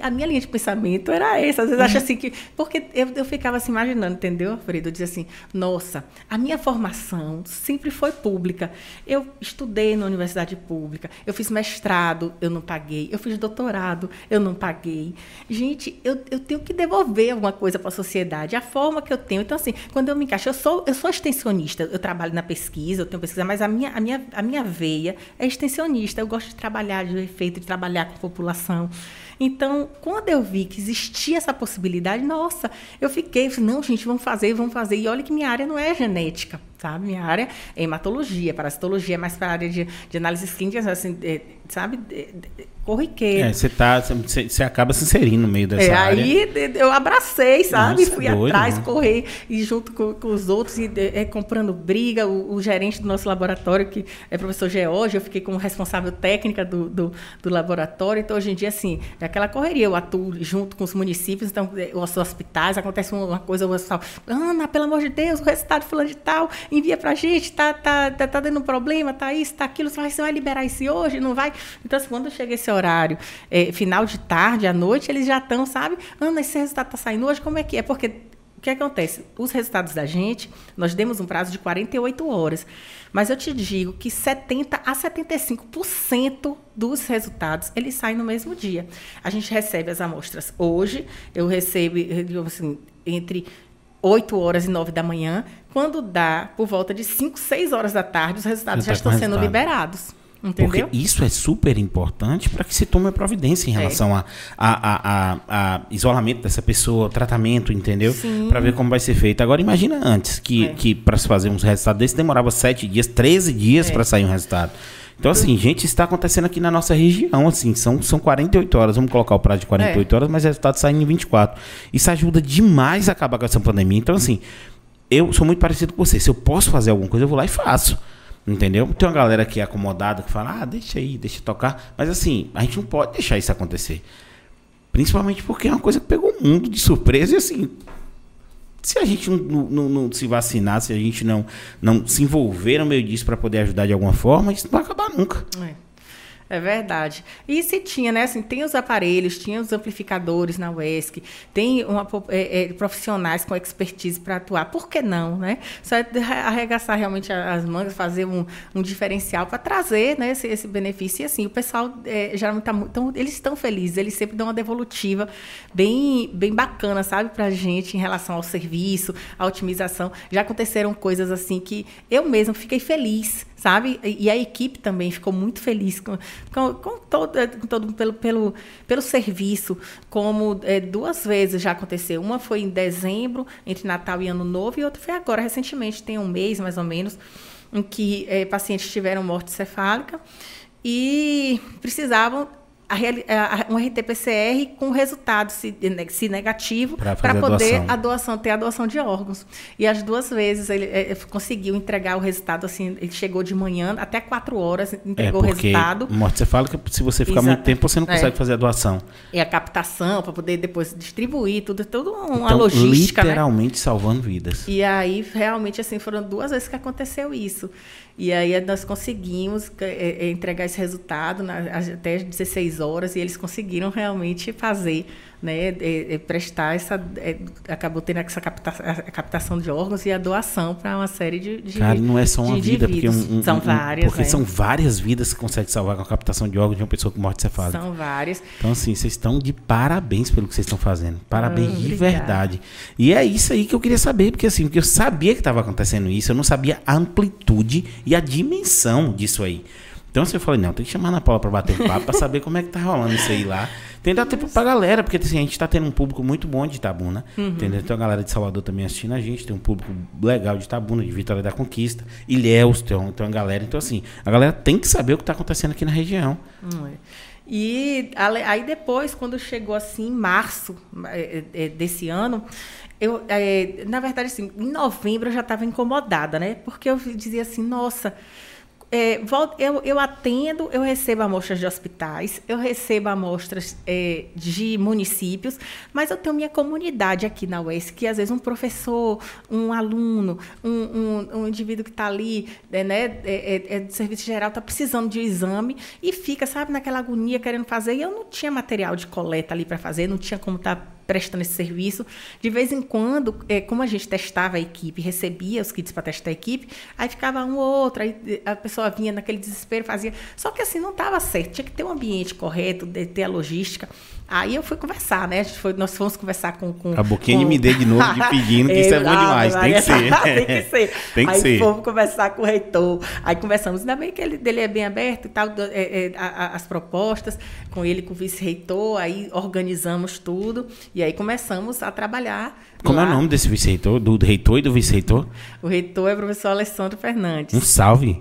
a minha linha de pensamento era essa. Às vezes uhum. acho assim que. Porque eu, eu ficava assim, imaginando, entendeu, Alfredo? Eu dizia assim, nossa, a minha formação sempre foi pública. Eu estudei na universidade pública, eu fiz mestrado, eu não paguei, eu fiz doutorado, eu não paguei. Gente, eu, eu tenho que devolver alguma coisa para a sociedade, a forma que eu tenho. Então, assim, quando eu me encaixo, eu sou, eu sou extensionista eu trabalho na pesquisa, eu tenho pesquisa, mas a minha, a minha, a minha veia é extensionista. Eu gosto de trabalhar de efeito, de trabalhar com a população. Então, quando eu vi que existia essa possibilidade, nossa, eu fiquei, não, gente, vamos fazer, vamos fazer. E olha que minha área não é genética, sabe? Minha área é hematologia, parasitologia, mais para a área de, de análise clínica, assim, é, sabe? corriqueiro. É, você tá, você acaba se inserindo no meio dessa é, área. Aí eu abracei, sabe? Nossa, Fui doido, atrás, correr e junto com, com, os outros e é, comprando briga. O, o, gerente do nosso laboratório, que é professor George, eu fiquei como responsável técnica do, do, do, laboratório. Então, hoje em dia, assim, é aquela correria. Eu atuo junto com os municípios, então, é, os hospitais, acontece uma coisa, o hospital, Ana, pelo amor de Deus, o resultado fulano de tal, envia pra gente, tá, tá, tá, tá dando um problema, tá isso, tá aquilo, você vai, vai liberar isso hoje, não vai? Então, assim, quando chega esse horário, é, final de tarde, à noite, eles já estão, sabe? Ana, esse resultado está saindo hoje, como é que é? Porque o que acontece? Os resultados da gente, nós demos um prazo de 48 horas. Mas eu te digo que 70 a 75% dos resultados, eles saem no mesmo dia. A gente recebe as amostras hoje, eu recebo, assim, entre 8 horas e 9 da manhã. Quando dá por volta de 5, 6 horas da tarde, os resultados já estão sendo liberados. Entendeu? Porque isso é super importante para que se tome a providência em É. relação a, a, a, a- a isolamento dessa pessoa, tratamento, entendeu? Para ver como vai ser feito. Agora imagina antes que, É. que para se fazer uns resultados desses demorava 7 dias, 13 dias É. para sair um resultado. Então, assim, gente, isso está acontecendo aqui na nossa região, assim, são, são 48 horas, vamos colocar o prazo de 48 É. horas, mas o resultado saindo em 24. Isso ajuda demais a acabar com essa pandemia. Então, assim, eu sou muito parecido com você. Se eu posso fazer alguma coisa, eu vou lá e faço. Entendeu? Tem uma galera que é acomodada, que fala, ah, deixa aí, deixa tocar. Mas assim, a gente não pode deixar isso acontecer. Principalmente porque é uma coisa que pegou o mundo de surpresa e assim. Se a gente não, não- não- se vacinar, se a gente não, não se envolver no meio disso para poder ajudar de alguma forma, isso não vai acabar nunca. É. É verdade. E se tinha, né? Assim, tem os aparelhos, tinha os amplificadores na UESC, tem uma é, é, profissionais com expertise para atuar. Por que não, né? Só é arregaçar realmente as mangas, fazer um, um diferencial para trazer né, esse, esse benefício. E assim, o pessoal é, geralmente tá muito. tão- eles estão felizes, eles sempre dão uma devolutiva bem, bem bacana, sabe, para a gente em relação ao serviço, à otimização. Já aconteceram coisas assim que eu mesmo fiquei feliz sabe? E a equipe também ficou muito feliz com, com, com todo, com todo pelo, pelo, pelo serviço, como eh, duas vezes já aconteceu. Uma foi em dezembro, entre Natal e Ano Novo, e outra foi agora, recentemente, tem um mês mais ou menos, em que eh, pacientes tiveram morte cefálica e precisavam um RT-PCR com resultado, se, ne- se negativo, para poder doação. a doação, ter a doação de órgãos. E as duas vezes ele eh, conseguiu entregar o resultado, assim, ele chegou de manhã, até quatro horas, É entregou o porque resultado. morte cefálica, se você ficar Exato. muito tempo, você não É. consegue fazer a doação. E a captação, para poder depois distribuir, tudo, tudo uma Então, logística, né? literalmente salvando vidas. E aí, realmente, assim, foram duas vezes que aconteceu isso. E aí nós conseguimos eh, eh, entregar esse resultado até as 16 horas e eles conseguiram realmente fazer, né, eh, eh, prestar essa, eh, acabou tendo essa capta, captação de órgãos e a doação para uma série de, de Cara, não é só uma vida, porque um, um- são um- várias, porque né? são várias vidas que consegue salvar com a captação de órgãos de uma pessoa com morte cefálica. São várias. Então, assim, vocês estão de parabéns pelo que vocês estão fazendo. Parabéns Ah, de obrigada. verdade. E é isso aí que eu queria saber, porque assim, porque eu sabia que estava acontecendo isso, eu não sabia a amplitude e a dimensão disso aí. Então, assim, eu falei, não, tem que chamar a Ana Paula para bater um papo, para saber como é que tá rolando isso aí lá. Tem que dar tempo pra galera, porque assim, a gente tá tendo um público muito bom de Itabuna. Uhum. Entendeu? Tem uma galera de Salvador também assistindo a gente, tem um público legal de Itabuna, de Vitória da Conquista, Ilhéus, tem, um- tem uma galera. Então, assim, a galera tem que saber o que tá acontecendo aqui na região. Hum, é. E aí depois, quando chegou assim, em março eh, eh, desse ano, eu, na verdade, assim, em novembro eu já estava incomodada, né? Porque eu dizia assim, nossa, vol- eu, eu atendo, eu recebo amostras de hospitais, eu recebo amostras eh, de municípios, mas eu tenho minha comunidade aqui na UES, que às vezes um professor, um aluno, um, um, um indivíduo que está ali, eh, né, é, é, é do serviço geral, está precisando de um exame e fica, sabe, naquela agonia querendo fazer. E eu não tinha material de coleta ali para fazer, não tinha como estar prestando esse serviço. De vez em quando, eh, como a gente testava a equipe, recebia os kits para testar a equipe, aí ficava um ou outro, aí eh, a pessoa vinha naquele desespero, fazia. Só que assim, não estava certo, tinha que ter um ambiente correto, ter a logística. Aí eu fui conversar, né? Foi- nós fomos conversar com. com A boquinha com... me dê de novo, de <laughs> pedindo, que isso é bom Ah, demais. Tem Maria, que ser. <laughs> tem que ser. <laughs> Tem que aí ser. fomos conversar com o reitor. Aí conversamos, ainda bem que ele dele é bem aberto e tal, do- é, é, a- as propostas, com ele, com o vice-reitor, aí organizamos tudo. E aí começamos a trabalhar. Como é o lá. nome desse vice-reitor? Do reitor e do vice-reitor? O reitor é o professor Alessandro Fernandes. Um salve.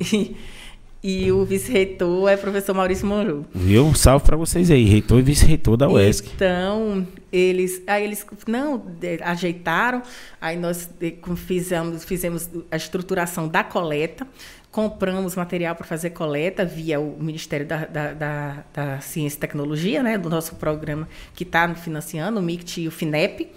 E o vice-reitor é o professor Maurício Monroe. Viu? Um salve pra vocês aí, reitor e vice-reitor da UESC. Então, eles, aí eles não de- ajeitaram, aí nós com- fizemos, fizemos a estruturação da coleta, compramos material para fazer coleta via o Ministério da, da, da- da Ciência e Tecnologia, né, do nosso programa que está financiando, o MICT e o FINEP.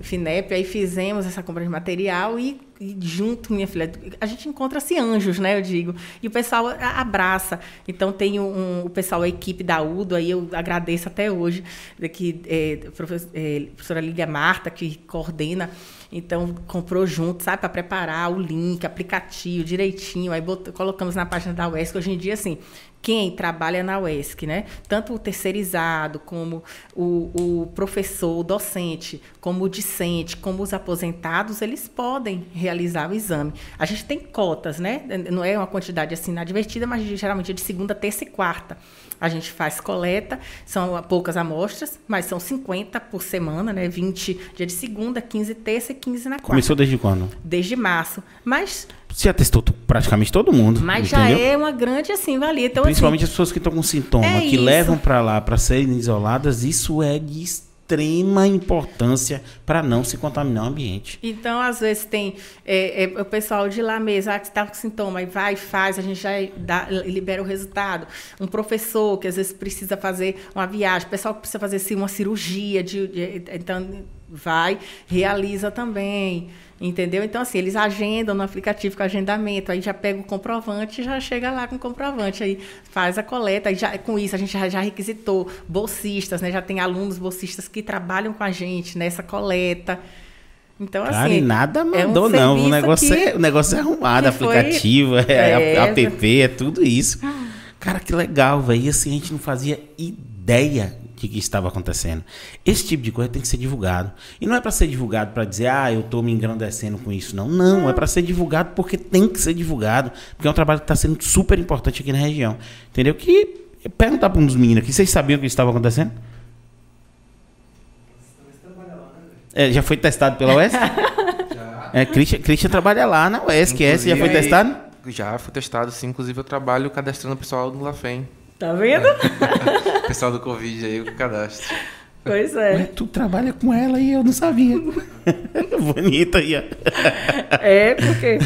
FINEP, aí fizemos essa compra de material e, e junto, minha filha, a gente encontra-se anjos, né, eu digo, e o pessoal abraça. Então, tem um, o pessoal, a equipe da UDO, aí eu agradeço até hoje, que é, é, professora Lília Marta, que coordena, então, comprou junto, sabe, para preparar o link, aplicativo, direitinho, aí colocamos na página da UESC, hoje em dia, assim, quem trabalha na UESC, né? Tanto o terceirizado, como o, o professor, o docente, como o discente, como os aposentados, eles podem realizar o exame. A gente tem cotas, né? Não é uma quantidade assim inadvertida, mas geralmente é de segunda, terça e quarta. A gente faz coleta, são poucas amostras, mas são 50 por semana, né? 20 dia de segunda, 15 terça e 15 na quarta. Começou desde quando? Desde março. Mas. Você atestou praticamente todo mundo. Mas entendeu? já é uma grande assim, valia. Então, Principalmente assim, as pessoas que estão com sintoma, é que isso. levam para lá para serem isoladas, isso é de extrema importância para não se contaminar o ambiente. Então, às vezes, tem é, é, o pessoal de lá mesmo, ah, que está com sintoma, e vai e faz, a gente já dá, libera o resultado. Um professor que às vezes precisa fazer uma viagem, o pessoal que precisa fazer assim, uma cirurgia, de, de- então vai, realiza também. Entendeu? Então, assim, eles agendam no aplicativo com agendamento, aí já pega o comprovante e já chega lá com o comprovante, aí faz a coleta, aí já, com isso a gente já, já requisitou bolsistas, né? Já tem alunos bolsistas que trabalham com a gente nessa coleta. Então, Cara, assim. nada é um mandou, não. O negócio, que- é, o negócio é arrumado, foi- aplicativo, é, É. app, é tudo isso. Cara, que legal, velho. E assim, a gente não fazia ideia de que estava acontecendo. Esse tipo de coisa tem que ser divulgado. E não é para ser divulgado para dizer, ah, eu tô me engrandecendo com isso, não. Não, é para ser divulgado porque tem que ser divulgado. Porque é um trabalho que está sendo super importante aqui na região. Entendeu? Que perguntar para um dos meninos aqui, vocês sabiam o que estava acontecendo? É, já foi testado pela UES? Já. <laughs> É, Christian, Christian trabalha lá na UES, que esse já foi testado? Já foi testado, sim. Inclusive, eu trabalho cadastrando o pessoal do LaFem. Tá vendo? O pessoal do Covid aí, o cadastro. Pois Ué, é. tu trabalha com ela e eu não sabia. <laughs> Bonita aí, ó. É, porque.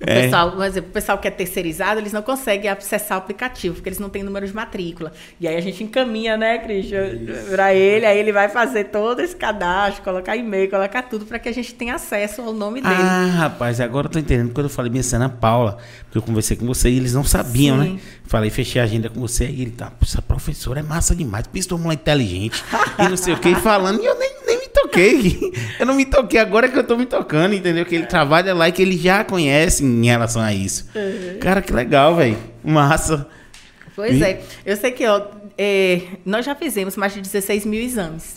O É. pessoal, por exemplo, o pessoal que é terceirizado, eles não conseguem acessar o aplicativo, porque eles não têm número de matrícula. E aí a gente encaminha, né, Christian, para ele, aí ele vai fazer todo esse cadastro, colocar e-mail, colocar tudo, para que a gente tenha acesso ao nome dele. Ah, rapaz, agora eu tô entendendo. Quando eu falei minha Ana Paula, porque eu conversei com você e eles não sabiam, Sim. né? Falei, fechei a agenda com você e ele tá, "Pô, essa professora é massa demais, pensa uma mulher inteligente e não sei o que, falando, e eu nem me toquei. <laughs> Eu não me toquei, agora que eu tô me tocando, entendeu? Que ele trabalha lá e que ele já conhece em relação a isso. Cara, que legal, velho. Massa. Pois E- é. Eu sei que ó, é, nós já fizemos mais de 16 mil exames.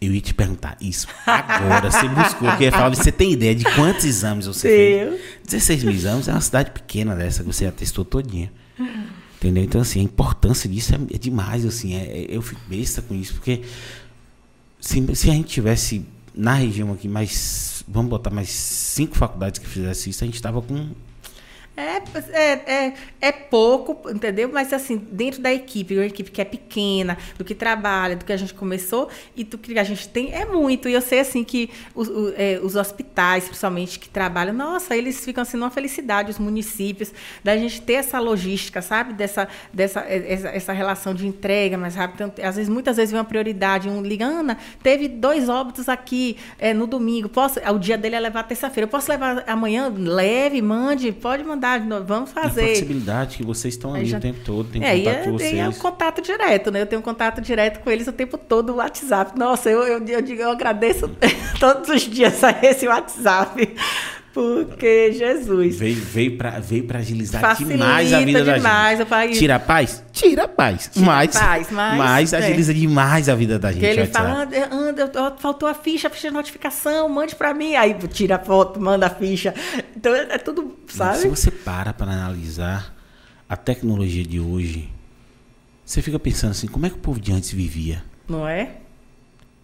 Eu ia te perguntar isso agora. Você buscou, porque eu ia falar, você tem ideia de quantos exames você Tenho. fez? 16 mil exames é uma cidade pequena dessa, que você atestou todinha. Entendeu? Então, assim, a importância disso é, é demais, assim. é- é- eu fico besta com isso, porque se, se a gente tivesse na região aqui mais, vamos botar mais cinco faculdades que fizessem isso, a gente tava com É, é, é, é pouco, entendeu? Mas assim, dentro da equipe, uma equipe que é pequena, do que trabalha, do que a gente começou e do que a gente tem, é muito. E eu sei assim que os, o- é, os hospitais, principalmente, que trabalham, nossa, eles ficam assim numa felicidade, os municípios, da gente ter essa logística, sabe? Dessa, dessa é, essa, essa relação de entrega mais rápida. Então, às vezes, muitas vezes vem uma prioridade, um liga, Ana, teve dois óbitos aqui é, no domingo. Posso, o dia dele é levar terça-feira. Eu posso levar amanhã? Leve, mande, pode mandar, vamos a fazer. flexibilidade que vocês estão ali já- o tempo todo, tem É, e contato é, com e é um vocês. contato direto, né? Eu tenho contato direto com eles o tempo todo, o WhatsApp. Nossa, eu, eu, eu, digo, eu agradeço <laughs> todos os dias a esse WhatsApp. Porque, Jesus. Veio, veio, pra, veio pra agilizar Facilita demais a vida da demais gente. o país. Tira a paz? Tira a paz. mas, paz, mas- é. agiliza demais a vida da gente. Porque ele fala, anda, anda, faltou a ficha, a ficha de notificação, mande pra mim. Aí tira a foto, manda a ficha. Então é, é tudo, Se sabe? você para para analisar a tecnologia de hoje, você fica pensando assim, como é que o povo de antes vivia? Não é?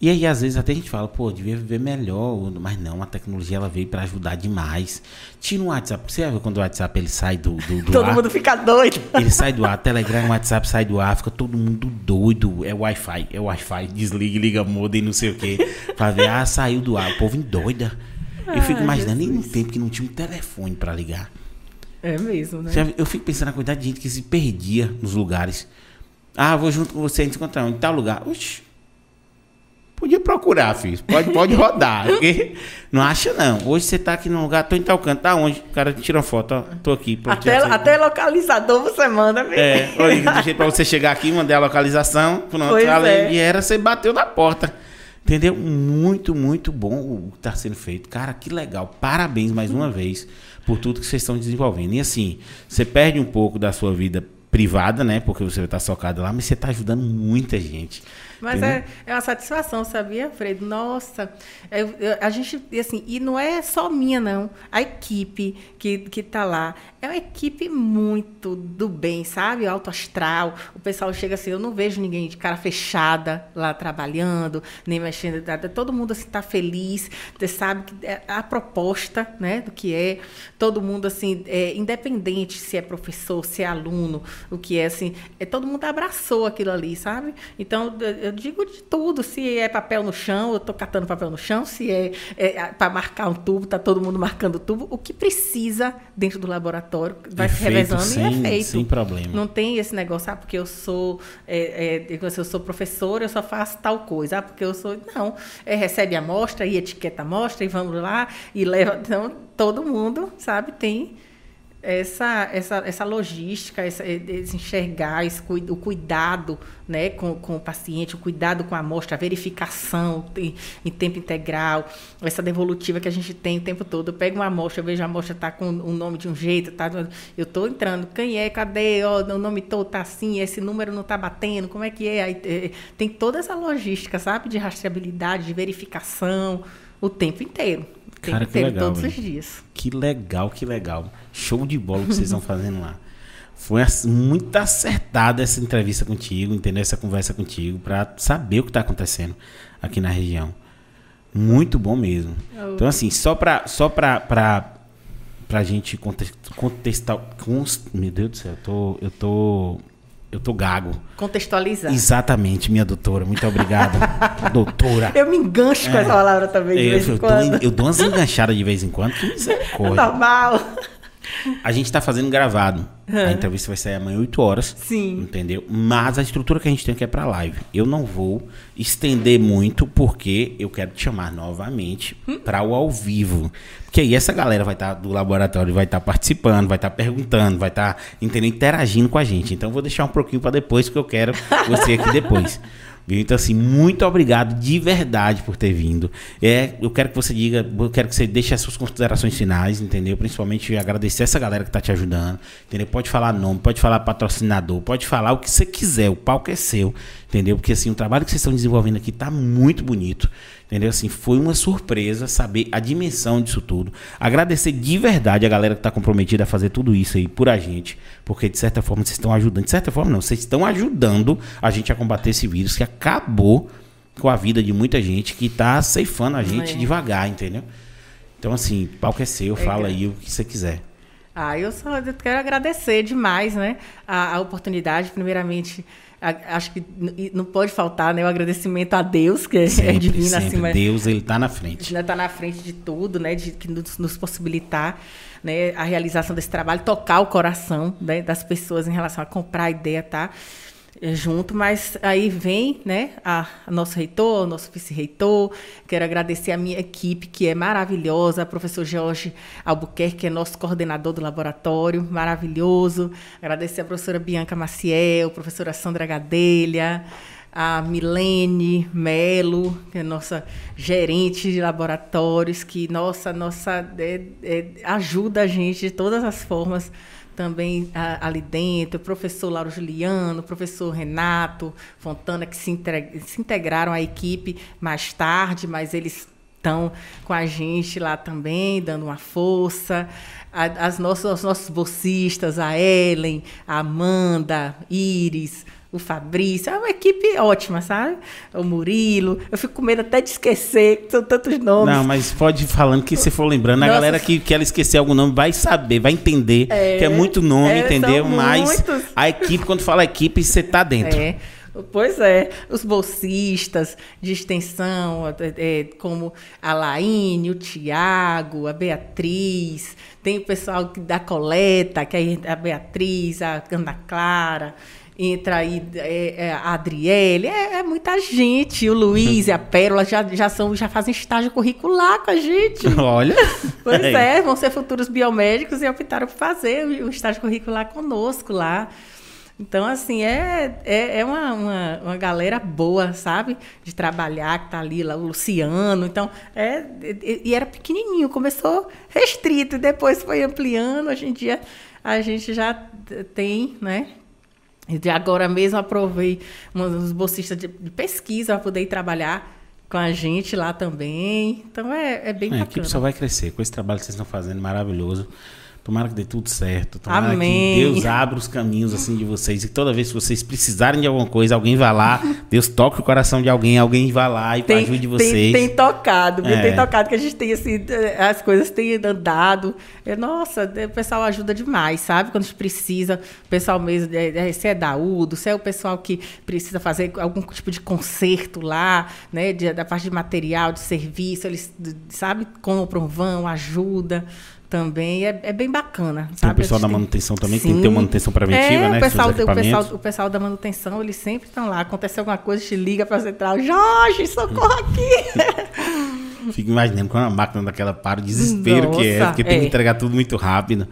E aí, às vezes, até a gente fala, pô, devia viver melhor, mas não, a tecnologia ela veio para ajudar demais. Tira o WhatsApp, você viu quando o WhatsApp ele sai do, do, do Todo ar? mundo fica doido. Ele sai do ar, Telegram, WhatsApp sai do ar, fica todo mundo doido. É Wi-Fi, é Wi-Fi, desliga, liga modem, não sei o quê. Pra ver, ah, saiu do ar, o povo endoida. Eu fico imaginando, em um tempo que não tinha um telefone pra ligar. É mesmo, né? Eu fico pensando na quantidade de gente que se perdia nos lugares. Ah, vou junto com você, a gente encontrar em tal lugar. Oxi. Podia procurar, filho. Pode, pode rodar. <laughs> não acha, não. Hoje você tá aqui num lugar, tô em tal canto. Tá onde? O cara tira uma foto, ó. Tô aqui. Até, até localizador você manda, viu? É, olha, <laughs> do jeito pra você chegar aqui, mandei a localização, pronto, Pois além é. de era, você bateu na porta. Entendeu? Muito, muito bom o que está sendo feito. Cara, que legal. Parabéns mais uma vez por tudo que vocês estão desenvolvendo. E assim, você perde um pouco da sua vida privada, né? Porque você vai estar socado lá, mas você está ajudando muita gente. Mas é, é uma satisfação, sabia, Fredo? Nossa, eu, eu, a gente, assim, e não é só minha, não. A equipe que, que tá lá é uma equipe muito do bem, sabe? Alto astral. O pessoal chega assim, eu não vejo ninguém de cara fechada lá trabalhando, nem mexendo. Todo mundo assim tá feliz, você sabe que é a proposta, né, do que é. Todo mundo assim, é, independente se é professor, se é aluno, o que é assim, é todo mundo abraçou aquilo ali, sabe? Então eu digo de tudo. Se é papel no chão, eu estou catando papel no chão. Se é, é para marcar um tubo, tá todo mundo marcando o tubo. O que precisa dentro do laboratório vai é se revezando sem, e é feito. Sem problema. Não tem esse negócio, ah, porque eu sou, é, é, eu sou professor, eu só faço tal coisa. Ah, porque eu sou. Não. É, recebe a amostra e etiqueta a amostra e vamos lá e leva. Então, todo mundo, sabe, tem essa, essa, essa logística, essa, esse enxergar, esse, o cuidado né, com, com o paciente, o cuidado com a amostra, a verificação em, em, tempo integral, essa devolutiva que a gente tem o tempo todo. Eu pego uma amostra, eu vejo a amostra está com o nome de um jeito, tá, eu estou entrando, quem é, cadê, oh, o nome todo está assim, esse número não está batendo, como é que é? Aí, é? Tem toda essa logística, sabe, de rastreabilidade, de verificação, o tempo inteiro. Tem Cara, que, que legal, todos véio. os dias. Que legal, que legal. Show de bola que vocês estão fazendo lá. Foi muito acertada essa entrevista contigo, entendeu? Essa conversa contigo, para saber o que está acontecendo aqui na região. Muito bom mesmo. Oh. Então, assim, só para só pra, pra, pra gente contestar. Meu Deus do céu, eu tô, eu tô eu tô gago. Contextualizar. Exatamente, minha doutora. Muito obrigado. <laughs> doutora. Eu me engancho é. com essa palavra também de eu, vez em eu quando. Dou, eu dou umas enganchadas de vez em quando. Que <laughs> misericórdia. É normal. A gente tá fazendo gravado. A entrevista vai sair amanhã 8 horas. Sim. Entendeu? Mas a estrutura que a gente tem aqui é pra live. Eu não vou estender muito, porque eu quero te chamar novamente hum. para o ao vivo. Porque aí essa galera vai estar tá, do laboratório, vai estar tá participando, vai estar tá perguntando, vai estar tá, interagindo com a gente. Então eu vou deixar um pouquinho para depois, porque eu quero você aqui depois. <laughs> Então, assim, muito obrigado de verdade por ter vindo. É, eu quero que você diga, eu quero que você deixe as suas considerações finais, entendeu? Principalmente agradecer essa galera que está te ajudando, entendeu? Pode falar nome, pode falar patrocinador, pode falar o que você quiser, o palco é seu, entendeu? Porque, assim, o trabalho que vocês estão desenvolvendo aqui está muito bonito. Entendeu? Assim, foi uma surpresa saber a dimensão disso tudo. Agradecer de verdade a galera que está comprometida a fazer tudo isso aí por a gente, porque de certa forma vocês estão ajudando. De certa forma, não, vocês estão ajudando a gente a combater esse vírus que acabou com a vida de muita gente que está ceifando a gente é. devagar, entendeu? Então, assim, palco é seu, é fala aí o que você quiser. Ah, eu só quero agradecer demais, né, a, a oportunidade, primeiramente acho que não pode faltar né, o agradecimento a Deus, que é sempre, é divino sempre. acima. Deus, ele está na frente. Ele está na frente de tudo, né? De que nos, nos possibilitar né, a realização desse trabalho, tocar o coração né, das pessoas em relação a comprar a ideia, tá? É, junto, mas aí vem, né, a, a nosso reitor, nosso vice-reitor, quero agradecer a minha equipe, que é maravilhosa, o professor Jorge Albuquerque, que é nosso coordenador do laboratório, maravilhoso, agradecer a professora Bianca Maciel, a professora Sandra Gadelha, a Milene Melo, que é nossa gerente de laboratórios, que nossa, nossa é, é, ajuda a gente de todas as formas, também a, ali dentro, o professor Lauro Juliano, o professor Renato Fontana, que se, se integraram à equipe mais tarde, mas eles estão com a gente lá também, dando uma força. As nossas, os nossos bolsistas, a Ellen, a Amanda, Iris, o Fabrício, é uma equipe ótima, sabe? O Murilo, eu fico com medo até de esquecer, são tantos nomes. Não, mas pode ir falando que se for lembrando, Nossa. a galera que quer esquecer algum nome vai saber, vai entender é, que é muito nome, é, entendeu? Mas muitos. a equipe, quando fala equipe, você tá dentro. É. Pois é, os bolsistas de extensão, é, como a Laine, o Tiago, a Beatriz, tem o pessoal da coleta, que é a Beatriz, a Ana Clara, entra aí é, é, a Adriele, é, é, muita gente. O Luiz e a Pérola já, já, são, já fazem estágio curricular com a gente. <laughs> Olha. Pois é, vão ser futuros biomédicos e optaram por fazer o estágio curricular conosco lá. Então, assim, é, é, é uma, uma, uma, galera boa, sabe? De trabalhar, que tá ali, lá, o Luciano. Então, é, e era pequenininho, começou restrito, e depois foi ampliando. Hoje em dia, a gente já tem, né? E agora mesmo aprovei uns bolsistas de, pesquisa para poder ir trabalhar com a gente lá também. Então é, é bem É, a bacana. equipe só vai crescer com esse trabalho que vocês estão fazendo maravilhoso. Tomara que dê tudo certo. Tomara Amém. que Deus abra os caminhos assim de vocês. E toda vez que vocês precisarem de alguma coisa, alguém vá lá. Deus toque o coração de alguém, alguém vá lá e tem, ajude tem- vocês. Tem, tocado, viu? É. tem tocado que a gente tem assim, eh, as coisas têm andado. É, nossa, o pessoal ajuda demais, sabe? Quando a gente precisa, o pessoal mesmo, é, é, se é da UDO, se é o pessoal que precisa fazer algum tipo de conserto lá, né? de- da parte de material, de serviço, eles, sabe, compram, vão, ajuda também. É, é bem bacana. Tem o sabe? pessoal da tem- manutenção também, que tem que Sim. ter uma manutenção preventiva, é, né? O pessoal, o, pessoal, o pessoal da manutenção, eles sempre estão lá. Acontece alguma coisa, te liga para a central. Jorge, socorro aqui! <laughs> Fico imaginando quando a máquina daquela para, o desespero que é, Nossa, porque tem que é. entregar tudo muito rápido.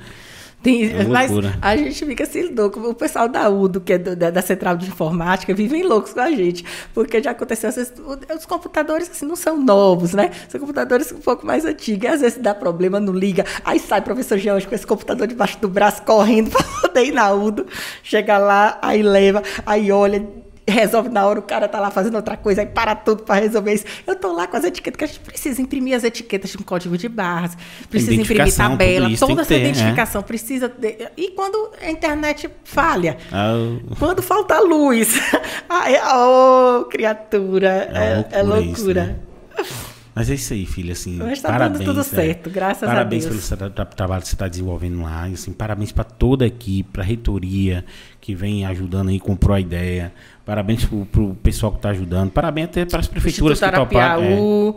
Tem, É <laughs> mas a gente fica assim louco. O pessoal da UDO, que é do- da, da Central de Informática, vivem loucos com a gente. Porque já aconteceu, às vezes, os computadores assim, não são novos, né? São computadores um pouco mais antigos. E às vezes dá problema, não liga. Aí sai o professor George com esse computador debaixo do braço, correndo <laughs> para poder ir na UDO. Chega lá, aí leva, aí olha. Resolve na hora, o cara tá lá fazendo outra coisa, aí para tudo para resolver isso. Eu tô lá com as etiquetas, que a gente precisa imprimir as etiquetas de um código de barras, precisa imprimir tudo tabela, toda essa ter, é. identificação precisa. de- E quando a internet falha? Ah, o- Quando falta luz? <laughs> Ai, oh, criatura. É É, é loucura isso, loucura. né? Mas é isso aí, filha, assim, Mas tá parabéns. tudo é. certo, graças a parabéns Deus. pelo tra- tra- trabalho que você está desenvolvendo lá, e, assim, parabéns para toda a equipe, para a reitoria que vem ajudando aí, comprou a ideia, parabéns para o pessoal que está ajudando, parabéns até para as prefeituras que toparam. é. Arapiaú,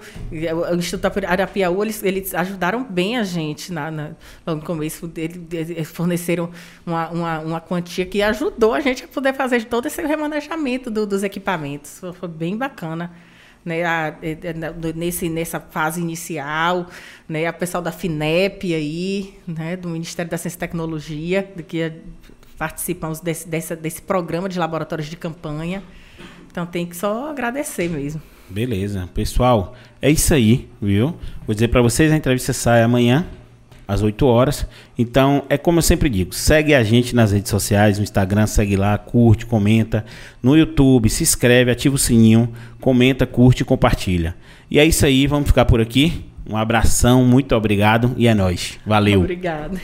o Instituto Arapiaú, eles, eles ajudaram bem a gente na, na- no começo. Eles, forneceram uma, uma, uma quantia que ajudou a gente a poder fazer todo esse remanejamento do- dos equipamentos. Foi, bem bacana. Né, a- é, é, nesse, nessa fase inicial, né, a pessoal da FINEP aí, né, do Ministério da Ciência e Tecnologia, que é- participamos desse, dessa, desse programa de laboratórios de campanha. Então tem que só agradecer mesmo. Beleza. Pessoal, é isso aí, viu? Vou dizer para vocês, a entrevista sai amanhã, às 8 horas. Então, é como eu sempre digo, segue a gente nas redes sociais, no Instagram, segue lá, curte, comenta. No YouTube, se inscreve, ativa o sininho, comenta, curte e compartilha. E é isso aí, vamos ficar por aqui. Um abração, muito obrigado e é nóis. Valeu. Obrigada.